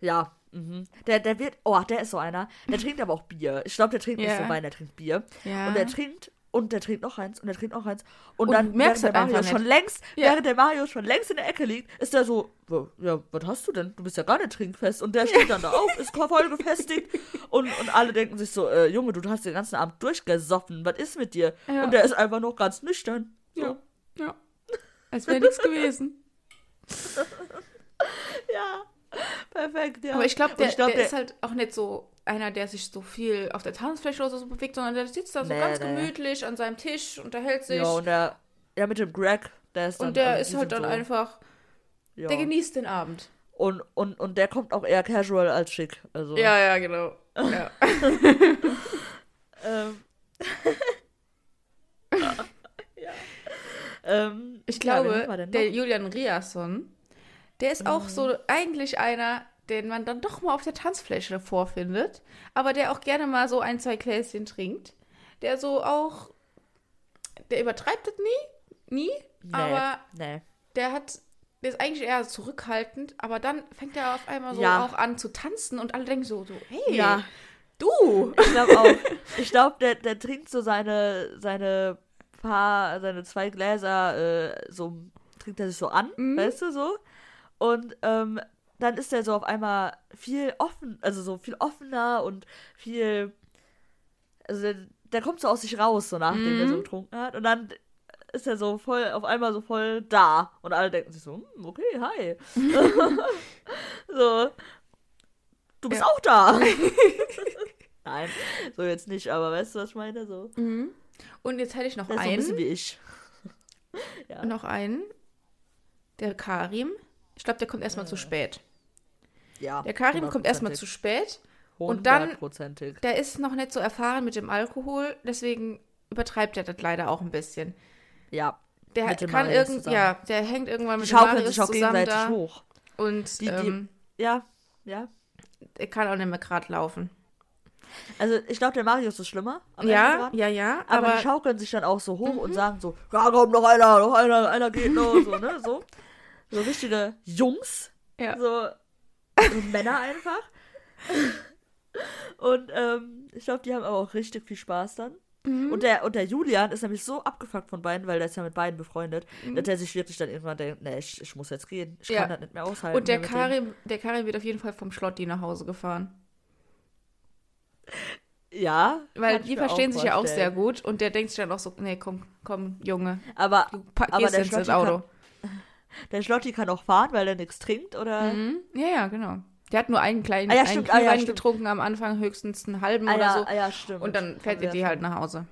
[SPEAKER 1] Ja, mhm. Der, der wird, oh, der ist so einer. Der trinkt aber auch Bier. Ich glaube, der trinkt nicht
[SPEAKER 2] Ja.
[SPEAKER 1] so Wein, der trinkt Bier.
[SPEAKER 2] Ja.
[SPEAKER 1] Und der trinkt und der trinkt noch eins und der trinkt noch eins. Und,
[SPEAKER 2] Und
[SPEAKER 1] dann,
[SPEAKER 2] du merkst
[SPEAKER 1] der
[SPEAKER 2] halt
[SPEAKER 1] Mario
[SPEAKER 2] einfach
[SPEAKER 1] schon
[SPEAKER 2] nicht.
[SPEAKER 1] längst,
[SPEAKER 2] Ja.
[SPEAKER 1] während der Mario schon längst in der Ecke liegt, ist der so, "Wa- ja, was hast du denn? Du bist ja gar nicht trinkfest. Und der steht dann da auf, ist voll gefestigt. Und, und alle denken sich so, äh, Junge, du hast den ganzen Abend durchgesoffen. Was ist mit dir?
[SPEAKER 2] Ja.
[SPEAKER 1] Und der ist einfach noch ganz nüchtern. So.
[SPEAKER 2] Ja. Ja. Als wäre nichts gewesen.
[SPEAKER 1] Ja, perfekt, ja.
[SPEAKER 2] Aber ich glaube, der,
[SPEAKER 1] ich glaub,
[SPEAKER 2] der, ist halt auch nicht so einer, der sich so viel auf der Tanzfläche oder so bewegt, sondern der sitzt da so
[SPEAKER 1] Nee,
[SPEAKER 2] ganz
[SPEAKER 1] nee.
[SPEAKER 2] gemütlich an seinem Tisch, unterhält sich.
[SPEAKER 1] Ja, und der, ja, mit dem Greg, der ist dann.
[SPEAKER 2] und der ist halt dann
[SPEAKER 1] so,
[SPEAKER 2] einfach,
[SPEAKER 1] Ja.
[SPEAKER 2] der genießt den Abend.
[SPEAKER 1] Und, und, und der kommt auch eher casual als schick. Also,
[SPEAKER 2] ja, genau. Ja.
[SPEAKER 1] Ähm, ja. Ähm,
[SPEAKER 2] Ich
[SPEAKER 1] ja,
[SPEAKER 2] glaube,
[SPEAKER 1] denn
[SPEAKER 2] der? Julian Riasson, der ist auch so eigentlich einer, den man dann doch mal auf der Tanzfläche vorfindet, aber der auch gerne mal so ein, zwei Gläschen trinkt. Der so auch, der übertreibt das nie, nie,
[SPEAKER 1] Nee,
[SPEAKER 2] aber
[SPEAKER 1] nee.
[SPEAKER 2] der hat, der ist eigentlich eher zurückhaltend, aber dann fängt er auf einmal so
[SPEAKER 1] Ja.
[SPEAKER 2] auch an zu tanzen und alle denken so, so hey,
[SPEAKER 1] Ja,
[SPEAKER 2] du.
[SPEAKER 1] ich glaube auch. Ich glaube, der, der trinkt so seine, seine paar, seine zwei Gläser, äh, so, trinkt er sich so an,
[SPEAKER 2] Mhm.
[SPEAKER 1] weißt du, so. Und, ähm, dann ist er so auf einmal viel offen, also so viel offener und viel, also der, der kommt so aus sich raus, so nachdem er so
[SPEAKER 2] Mhm.
[SPEAKER 1] getrunken hat. Und dann ist er so voll, auf einmal so voll da. Und alle denken sich so, hm, okay, hi. so, du bist
[SPEAKER 2] Ja.
[SPEAKER 1] auch da. Nein, so jetzt nicht, aber weißt du, was ich meine? So,
[SPEAKER 2] Und jetzt hätte ich noch
[SPEAKER 1] der ist so ein bisschen
[SPEAKER 2] einen.
[SPEAKER 1] wie ich. ja.
[SPEAKER 2] Noch einen. Der Karim. Ich glaube, der kommt erstmal zu spät.
[SPEAKER 1] ja.
[SPEAKER 2] Der Karim kommt erstmal zu spät. und dann-. Der ist noch nicht so erfahren mit dem Alkohol, deswegen übertreibt er das leider auch ein bisschen.
[SPEAKER 1] Ja.
[SPEAKER 2] Der
[SPEAKER 1] Mit dem
[SPEAKER 2] kann irgend, ja, der hängt irgendwann
[SPEAKER 1] Die
[SPEAKER 2] mit dem
[SPEAKER 1] schaukeln
[SPEAKER 2] Marius
[SPEAKER 1] sich auch
[SPEAKER 2] zusammen
[SPEAKER 1] gegenseitig
[SPEAKER 2] da
[SPEAKER 1] hoch.
[SPEAKER 2] und
[SPEAKER 1] Die- die-
[SPEAKER 2] ähm,
[SPEAKER 1] Ja, ja.
[SPEAKER 2] er kann auch nicht mehr gerade laufen.
[SPEAKER 1] Also ich glaube, der Marius ist schlimmer.
[SPEAKER 2] Ja, ja, ja,
[SPEAKER 1] Aber,
[SPEAKER 2] aber, Mhm.
[SPEAKER 1] die schaukeln sich dann auch so hoch und sagen so, ja komm, noch einer, noch einer, einer geht noch, so, ne, so. So richtige Jungs,
[SPEAKER 2] ja.
[SPEAKER 1] so, so Männer einfach. Und ähm, ich glaube, die haben aber auch richtig viel Spaß dann.
[SPEAKER 2] Mhm.
[SPEAKER 1] Und, der, und der Julian ist nämlich so abgefuckt von beiden, weil der ist ja mit beiden befreundet,
[SPEAKER 2] Mhm.
[SPEAKER 1] dass er sich wirklich dann irgendwann denkt, nee, ich, ich muss jetzt gehen. Ich
[SPEAKER 2] Ja.
[SPEAKER 1] kann das nicht mehr aushalten.
[SPEAKER 2] Und der. Karim, der Karim wird auf jeden Fall vom Schlotti nach Hause gefahren.
[SPEAKER 1] Ja.
[SPEAKER 2] Weil die verstehen sich ja auch sehr gut und der denkt sich dann auch so, nee, komm, komm, Junge,
[SPEAKER 1] Aber,
[SPEAKER 2] du
[SPEAKER 1] aber der Schlotti
[SPEAKER 2] Auto.
[SPEAKER 1] kann, der Schlotti kann auch fahren, weil er nichts trinkt, oder?
[SPEAKER 2] Mhm. Ja, ja, genau. Der hat nur einen kleinen
[SPEAKER 1] Ah ja,
[SPEAKER 2] einen
[SPEAKER 1] stimmt, ah ja,
[SPEAKER 2] getrunken am Anfang, höchstens einen halben
[SPEAKER 1] Ah
[SPEAKER 2] oder so.
[SPEAKER 1] ah ja, stimmt.
[SPEAKER 2] Und dann fährt ihr die halt nach Hause.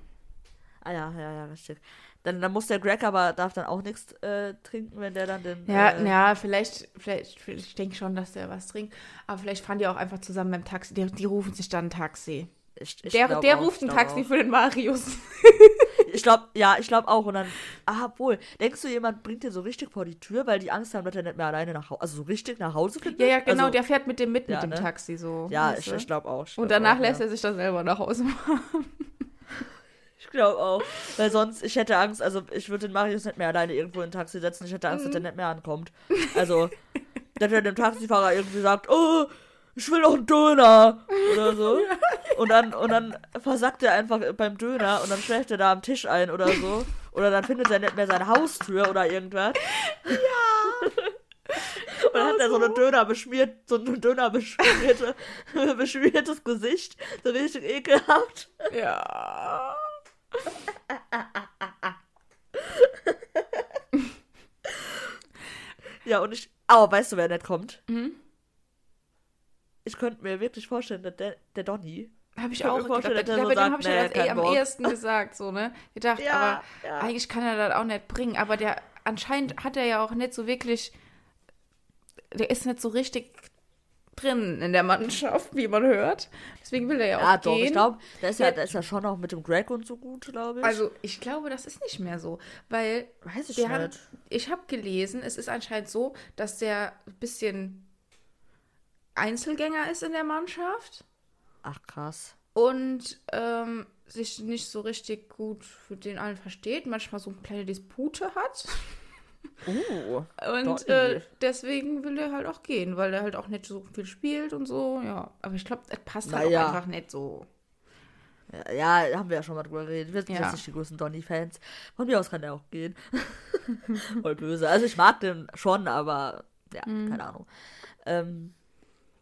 [SPEAKER 1] Ah ja, ja, ja, richtig. Dann, dann muss der Greg aber, darf dann auch nichts äh, trinken, wenn der dann den...
[SPEAKER 2] Ja,
[SPEAKER 1] äh,
[SPEAKER 2] ja, vielleicht, vielleicht, vielleicht- ich denke schon, dass der was trinkt. Aber vielleicht fahren die auch einfach zusammen beim Taxi. Die, die rufen sich dann ein Taxi.
[SPEAKER 1] Ich, ich
[SPEAKER 2] der der
[SPEAKER 1] auch,
[SPEAKER 2] ruft ein Taxi
[SPEAKER 1] auch.
[SPEAKER 2] für den Marius.
[SPEAKER 1] Ich glaube, ja, ich glaube auch. Und dann, ah, wohl. Denkst du, jemand bringt dir so richtig vor die Tür, weil die Angst haben, dass er nicht mehr alleine nach Hause, also so richtig nach Hause findet?
[SPEAKER 2] Ja, ja, genau,
[SPEAKER 1] Also,
[SPEAKER 2] der fährt mit dem mit
[SPEAKER 1] ja,
[SPEAKER 2] mit dem
[SPEAKER 1] ne?
[SPEAKER 2] Taxi so.
[SPEAKER 1] Ja, ich, ich glaube auch. Ich
[SPEAKER 2] Und
[SPEAKER 1] glaub
[SPEAKER 2] danach
[SPEAKER 1] auch,
[SPEAKER 2] lässt
[SPEAKER 1] ja.
[SPEAKER 2] er sich dann selber nach Hause machen.
[SPEAKER 1] Ich glaube auch. Weil sonst, ich hätte Angst, also ich würde den Marius nicht mehr alleine irgendwo in ein Taxi setzen. Ich hätte Angst,
[SPEAKER 2] Mhm.
[SPEAKER 1] dass er nicht mehr ankommt. Also, dass er dem Taxifahrer irgendwie sagt, oh, ich will noch einen Döner oder so. Und dann, und dann versackt er einfach beim Döner und dann schläft er da am Tisch ein oder so. Oder dann findet er nicht mehr seine Haustür oder irgendwas. Ja. Und dann hat er so eine Döner beschmiert, so ein Döner beschmierte, beschmiertes Gesicht. So richtig ekelhaft.
[SPEAKER 2] Ja.
[SPEAKER 1] Ja, und ich. Aber weißt du, wer nicht kommt?
[SPEAKER 2] Mhm.
[SPEAKER 1] Ich könnte mir wirklich vorstellen, dass der, der Donny.
[SPEAKER 2] Habe ich
[SPEAKER 1] Ich
[SPEAKER 2] auch gedacht.
[SPEAKER 1] dass er
[SPEAKER 2] Ja,
[SPEAKER 1] so
[SPEAKER 2] bei dem
[SPEAKER 1] sagt,
[SPEAKER 2] habe ich
[SPEAKER 1] nee,
[SPEAKER 2] ja das eh
[SPEAKER 1] kein
[SPEAKER 2] am
[SPEAKER 1] Bock.
[SPEAKER 2] ehesten gesagt, so, ne? Gedacht,
[SPEAKER 1] Ja,
[SPEAKER 2] aber
[SPEAKER 1] ja.
[SPEAKER 2] eigentlich kann er das auch nicht bringen. Aber der, anscheinend hat er ja auch nicht so wirklich, der ist nicht so richtig drin in der Mannschaft, wie man hört. Deswegen will er ja auch
[SPEAKER 1] Ja, doch,
[SPEAKER 2] gehen.
[SPEAKER 1] ich glaube, da ist ja,
[SPEAKER 2] Ja.
[SPEAKER 1] da ist ja schon auch mit dem Greg und so gut, glaube ich.
[SPEAKER 2] Also, ich glaube, das ist nicht mehr so, weil
[SPEAKER 1] weiß ich
[SPEAKER 2] der
[SPEAKER 1] nicht.
[SPEAKER 2] hat, ich habe gelesen, es ist anscheinend so, dass der ein bisschen Einzelgänger ist in der Mannschaft
[SPEAKER 1] Ach, krass.
[SPEAKER 2] und ähm, sich nicht so richtig gut für den allen versteht, manchmal so eine kleine Dispute hat.
[SPEAKER 1] Uh.
[SPEAKER 2] Und äh, deswegen will er halt auch gehen, weil er halt auch nicht so viel spielt und so, ja. Aber ich glaube, das passt halt
[SPEAKER 1] Naja.
[SPEAKER 2] auch einfach nicht so.
[SPEAKER 1] Ja, ja, haben wir ja schon mal drüber geredet. Wir sind
[SPEAKER 2] Ja.
[SPEAKER 1] jetzt nicht die größten Donny-Fans. Von mir aus kann der auch gehen. Voll böse. Also ich mag den schon, aber ja,
[SPEAKER 2] Mhm.
[SPEAKER 1] keine Ahnung. Ähm,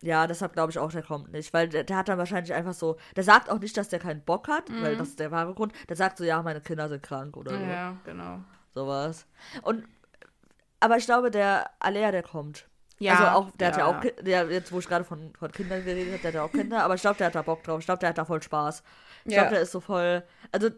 [SPEAKER 1] ja, deshalb glaube ich auch, der kommt nicht. Weil der, der hat dann wahrscheinlich einfach so. Der sagt auch nicht, dass der keinen Bock hat, weil das ist der wahre Grund. Der sagt so, ja, meine Kinder sind krank oder so.
[SPEAKER 2] Mhm. Ja, genau.
[SPEAKER 1] Sowas. Und aber ich glaube, der Alea, der kommt.
[SPEAKER 2] Ja,
[SPEAKER 1] also auch, der hat ja
[SPEAKER 2] ja.
[SPEAKER 1] auch, Ki- der, jetzt wo ich gerade von, von Kindern geredet habe, der hat ja auch Kinder, aber ich glaube, der hat da Bock drauf. Ich glaube, der hat da voll Spaß. Ich
[SPEAKER 2] Ja.
[SPEAKER 1] glaube, der ist so voll, also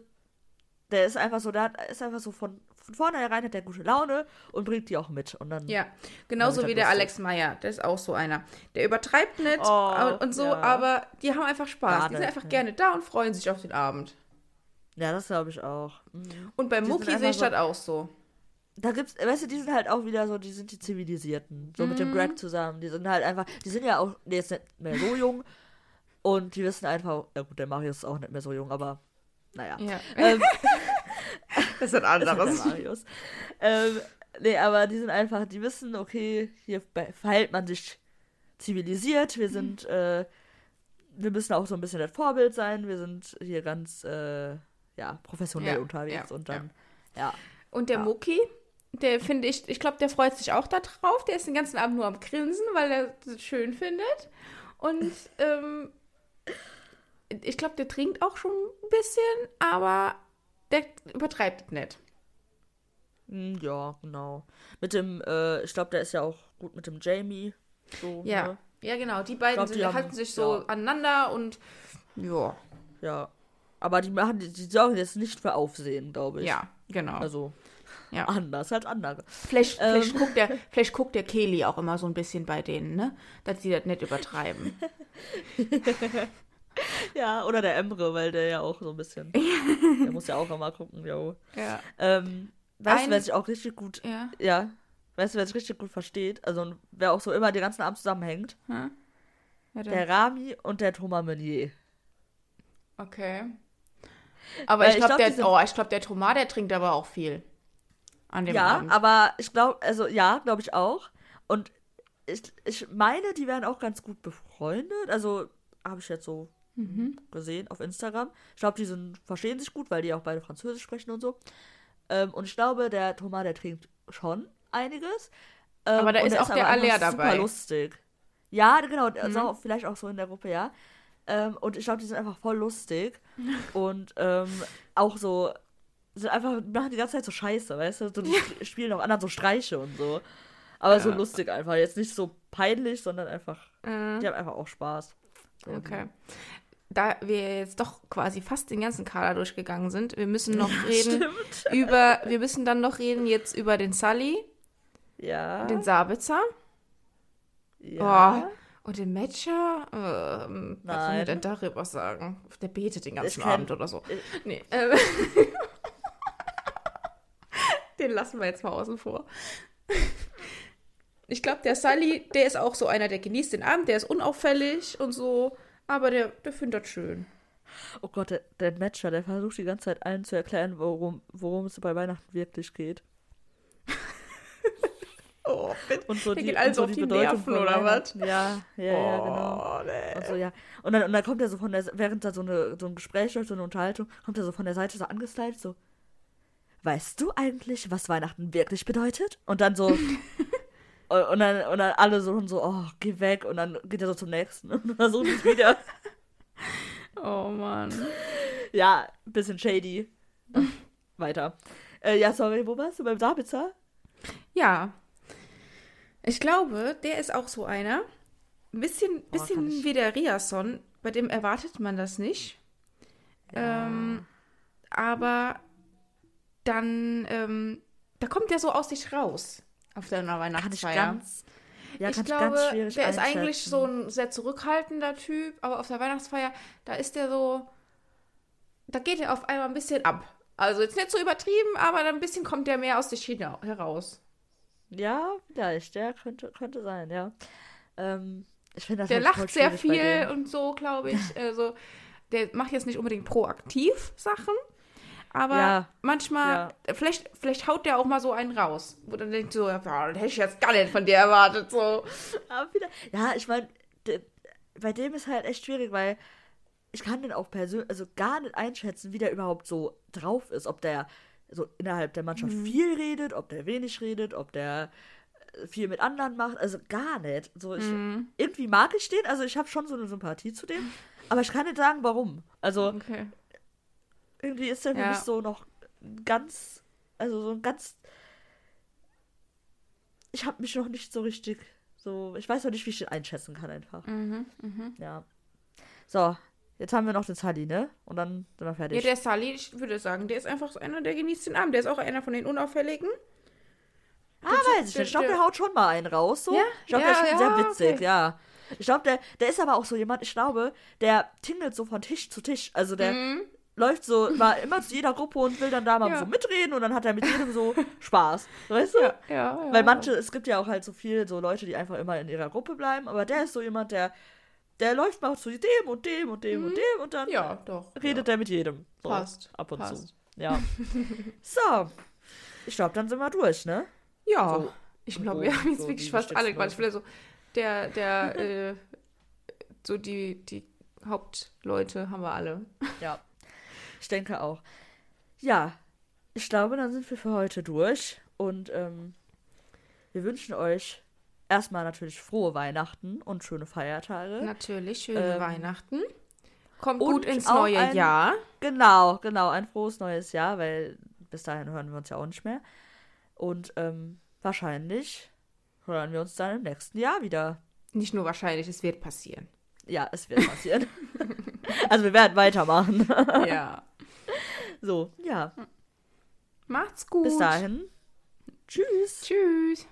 [SPEAKER 1] der ist einfach so, der hat, ist einfach so von, von vornherein hat der gute Laune und bringt die auch mit. Und dann,
[SPEAKER 2] Ja, genauso wie der
[SPEAKER 1] ist
[SPEAKER 2] Alex Meyer, der ist auch so einer. Der übertreibt nicht
[SPEAKER 1] Oh,
[SPEAKER 2] und so,
[SPEAKER 1] ja.
[SPEAKER 2] aber die haben einfach Spaß. Die sind einfach
[SPEAKER 1] ja.
[SPEAKER 2] gerne da und freuen sich auf den Abend.
[SPEAKER 1] ja, das glaube ich auch. Mhm.
[SPEAKER 2] Und Mucki
[SPEAKER 1] einfach
[SPEAKER 2] sehe ich das auch so.
[SPEAKER 1] Da gibt's, weißt du, die sind halt auch wieder so, die sind die Zivilisierten. So mit dem
[SPEAKER 2] Mhm.
[SPEAKER 1] Greg zusammen. Die sind halt einfach, die sind ja auch, jetzt nicht mehr so jung. Und die wissen einfach, ja gut, der Marius ist auch nicht mehr so jung, aber naja.
[SPEAKER 2] Ja.
[SPEAKER 1] Ähm,
[SPEAKER 2] Das ist ein
[SPEAKER 1] Das ist der Marius. ähm, nee, aber die sind einfach, die wissen, okay, hier verhält man sich zivilisiert, wir sind, äh, wir müssen auch so ein bisschen das Vorbild sein, wir sind hier ganz, äh, ja, professionell
[SPEAKER 2] Ja,
[SPEAKER 1] unterwegs
[SPEAKER 2] ja,
[SPEAKER 1] und dann, ja.
[SPEAKER 2] Und der
[SPEAKER 1] Ja.
[SPEAKER 2] Mucki, der finde ich, ich glaube, der freut sich auch da drauf. Der ist den ganzen Abend nur am Grinsen, weil er das schön findet. Und ähm, ich glaube, der trinkt auch schon ein bisschen, aber der übertreibt nicht.
[SPEAKER 1] Hm, Ja, genau. Mit dem, äh, ich glaube, der ist ja auch gut mit dem Jamie. So,
[SPEAKER 2] Ja,
[SPEAKER 1] Ne?
[SPEAKER 2] ja, genau. Die beiden
[SPEAKER 1] glaub, die
[SPEAKER 2] sind,
[SPEAKER 1] haben-
[SPEAKER 2] halten sich so
[SPEAKER 1] ja.
[SPEAKER 2] aneinander und ja,
[SPEAKER 1] Ja. Aber die machen, die, die sorgen jetzt nicht für Aufsehen, glaube ich.
[SPEAKER 2] ja, genau.
[SPEAKER 1] Also,
[SPEAKER 2] Ja.
[SPEAKER 1] anders als andere.
[SPEAKER 2] Vielleicht,
[SPEAKER 1] Ähm.
[SPEAKER 2] vielleicht, guckt der, vielleicht guckt der Kelly auch immer so ein bisschen bei denen, ne? Dass sie das nicht übertreiben.
[SPEAKER 1] Ja, oder der Emre, weil der ja auch so ein bisschen. der muss ja auch immer gucken, jo.
[SPEAKER 2] ja.
[SPEAKER 1] Ähm, weißt
[SPEAKER 2] Ein-
[SPEAKER 1] du, wer sich auch richtig gut.
[SPEAKER 2] Ja.
[SPEAKER 1] Ja. Weißt du, wer sich richtig gut versteht? Also, wer auch so immer den ganzen Abend zusammenhängt?
[SPEAKER 2] Hm?
[SPEAKER 1] Der Rami und der Thomas Meunier.
[SPEAKER 2] Okay. Aber
[SPEAKER 1] Weil
[SPEAKER 2] ich glaube,
[SPEAKER 1] glaub,
[SPEAKER 2] der, oh, ich glaub, der Thomas, der trinkt aber auch viel. An dem
[SPEAKER 1] Ja,
[SPEAKER 2] Abend.
[SPEAKER 1] aber ich glaube, also ja, glaube ich auch. Und ich, ich meine, die wären auch ganz gut befreundet. Also habe ich jetzt so
[SPEAKER 2] Mhm.
[SPEAKER 1] gesehen auf Instagram. Ich glaube, die sind, verstehen sich gut, weil die auch beide Französisch sprechen und so. Ähm, und ich glaube, der Thomas, der trinkt schon einiges. Ähm,
[SPEAKER 2] Aber da ist auch der
[SPEAKER 1] aber einfach
[SPEAKER 2] Aller dabei.
[SPEAKER 1] Super lustig. Ja, genau, also
[SPEAKER 2] Mhm.
[SPEAKER 1] auch, vielleicht auch so in der Gruppe, ja. Ähm, und ich glaube, die sind einfach voll lustig. und ähm, auch so, sind einfach, machen die ganze Zeit so Scheiße, weißt du? So, die sp- spielen auch anderen so Streiche und so. Aber so
[SPEAKER 2] Ja.
[SPEAKER 1] lustig einfach. Jetzt nicht so peinlich, sondern einfach,
[SPEAKER 2] Äh,
[SPEAKER 1] die haben einfach auch Spaß. So,
[SPEAKER 2] okay. Da wir jetzt doch quasi fast den ganzen Kader durchgegangen sind, wir müssen noch reden
[SPEAKER 1] Stimmt.
[SPEAKER 2] über, wir müssen dann noch reden jetzt über den Sully,
[SPEAKER 1] Ja.
[SPEAKER 2] den Sabitzer
[SPEAKER 1] ja.
[SPEAKER 2] und den Matcher. Ähm, was soll mir denn darüber sagen? Der betet den ganzen
[SPEAKER 1] Ich kenn-
[SPEAKER 2] Abend oder so.
[SPEAKER 1] ich-
[SPEAKER 2] Nee. Ähm, den lassen wir jetzt mal außen vor. Ich glaube, der Sully, der ist auch so einer, der genießt den Abend, der ist unauffällig und so, aber der, der findet das schön.
[SPEAKER 1] Oh Gott, der, der Matcher, der versucht die ganze Zeit allen zu erklären, worum, worum es bei Weihnachten wirklich geht.
[SPEAKER 2] Oh, bitte.
[SPEAKER 1] Und so die,
[SPEAKER 2] geht
[SPEAKER 1] und
[SPEAKER 2] so auf
[SPEAKER 1] die
[SPEAKER 2] die
[SPEAKER 1] Bedeutung
[SPEAKER 2] Nerven, oder was?
[SPEAKER 1] Ja, ja, ja, genau.
[SPEAKER 2] Oh, nee.
[SPEAKER 1] Und so, ja. Und dann, und dann kommt er so von der, während da so, eine, so ein Gespräch läuft, so eine Unterhaltung, kommt er so von der Seite so angestylt, so, weißt du eigentlich, was Weihnachten wirklich bedeutet? Und dann so, und, dann, und dann alle so, und so, oh, geh weg. Und dann geht er so zum nächsten und versucht es wieder.
[SPEAKER 2] Oh Mann.
[SPEAKER 1] ja, ein bisschen shady. Weiter. Äh, ja, sorry, wo warst du? Beim Sabitzer?
[SPEAKER 2] Ja. Ich glaube, der ist auch so einer. Ein bisschen,
[SPEAKER 1] Oh,
[SPEAKER 2] bisschen
[SPEAKER 1] ich-
[SPEAKER 2] wie der Riasson. Bei dem erwartet man das nicht. Ähm, aber dann, ähm, da kommt der so aus sich raus auf der
[SPEAKER 1] ich
[SPEAKER 2] Weihnachtsfeier.
[SPEAKER 1] ganz. Ja,
[SPEAKER 2] ich glaube,
[SPEAKER 1] ich ganz schwierig
[SPEAKER 2] der ist eigentlich so ein sehr zurückhaltender Typ, aber auf der Weihnachtsfeier, da ist der so, da geht er auf einmal ein bisschen ab. Also jetzt nicht so übertrieben, aber ein bisschen kommt der mehr aus sich hina- heraus.
[SPEAKER 1] Ja, vielleicht, ja, könnte, könnte sein, ja. Ähm, ich finde das
[SPEAKER 2] Der
[SPEAKER 1] halt
[SPEAKER 2] lacht sehr viel und so, glaube ich. Also, der macht jetzt nicht unbedingt proaktiv Sachen, aber
[SPEAKER 1] Ja,
[SPEAKER 2] manchmal, vielleicht, vielleicht haut der auch mal so einen raus, wo dann denkt so, ja, das hätte ich jetzt gar nicht von dir erwartet, so.
[SPEAKER 1] Aber wieder, ja, ich meine, bei dem ist halt echt schwierig, weil ich kann den auch persönlich, also gar nicht einschätzen, wie der überhaupt so drauf ist. Ob der so innerhalb der Mannschaft
[SPEAKER 2] Mhm.
[SPEAKER 1] viel redet, ob der wenig redet, ob der äh, viel mit anderen macht. Also gar nicht. So, ich,
[SPEAKER 2] Mhm.
[SPEAKER 1] Irgendwie mag ich den, also ich habe schon so eine Sympathie zu dem, aber ich kann nicht sagen, warum. Also
[SPEAKER 2] Okay.
[SPEAKER 1] Irgendwie ist für
[SPEAKER 2] Ja.
[SPEAKER 1] mich so noch ganz, also so ein ganz. Ich habe mich noch nicht so richtig, so, ich weiß noch nicht, wie ich den einschätzen kann einfach.
[SPEAKER 2] Mhm, mhm.
[SPEAKER 1] Ja. So, jetzt haben wir noch den Sally, ne? Und dann sind wir
[SPEAKER 2] Ja,
[SPEAKER 1] fertig.
[SPEAKER 2] der Sully, ich würde sagen, der ist einfach so einer, der genießt den Abend. Der ist auch einer von den Unauffälligen.
[SPEAKER 1] ah, weiß ich nicht. Ich glaube, der haut schon mal einen raus, so.
[SPEAKER 2] Ja?
[SPEAKER 1] Ich glaube,
[SPEAKER 2] Ja,
[SPEAKER 1] der ist schon
[SPEAKER 2] ja,
[SPEAKER 1] sehr witzig,
[SPEAKER 2] okay.
[SPEAKER 1] ja. Ich glaube, der, der ist aber auch so jemand, ich glaube, der tingelt so von Tisch zu Tisch. Also der
[SPEAKER 2] Mhm.
[SPEAKER 1] Läuft so, war immer zu jeder Gruppe und will dann da mal
[SPEAKER 2] Ja.
[SPEAKER 1] so mitreden und dann hat er mit jedem so Spaß. Weißt du?
[SPEAKER 2] Ja, ja.
[SPEAKER 1] Weil manche, es gibt ja auch halt so viele so Leute, die einfach immer in ihrer Gruppe bleiben, aber der ist so jemand, der, der läuft mal zu dem und dem und dem und dem und dann
[SPEAKER 2] Mhm. Ja, doch.
[SPEAKER 1] redet er mit jedem. So,
[SPEAKER 2] Passt,
[SPEAKER 1] Ab und
[SPEAKER 2] passt.
[SPEAKER 1] zu. Ja. so. Ich glaube, dann sind wir durch, ne?
[SPEAKER 2] Ja.
[SPEAKER 1] So,
[SPEAKER 2] ich glaube, wir haben jetzt
[SPEAKER 1] so
[SPEAKER 2] wirklich fast alle Quatsch. Vielleicht so, der, der, äh, so die, die Hauptleute haben wir alle.
[SPEAKER 1] Ja. Ich denke auch. Ja. Ich glaube, dann sind wir für heute durch. Und ähm, wir wünschen euch erstmal natürlich frohe Weihnachten und schöne Feiertage.
[SPEAKER 2] Natürlich, schöne
[SPEAKER 1] Ähm,
[SPEAKER 2] Weihnachten. Kommt gut ins neue
[SPEAKER 1] ein-
[SPEAKER 2] Jahr.
[SPEAKER 1] Genau, genau, ein frohes neues Jahr, weil bis dahin hören wir uns ja auch nicht mehr. Und ähm, wahrscheinlich hören wir uns dann im nächsten Jahr wieder.
[SPEAKER 2] Nicht nur wahrscheinlich, es wird passieren.
[SPEAKER 1] Ja, es wird passieren. also wir werden weitermachen.
[SPEAKER 2] ja.
[SPEAKER 1] So, ja.
[SPEAKER 2] Macht's gut.
[SPEAKER 1] Bis dahin. Tschüss.
[SPEAKER 2] Tschüss.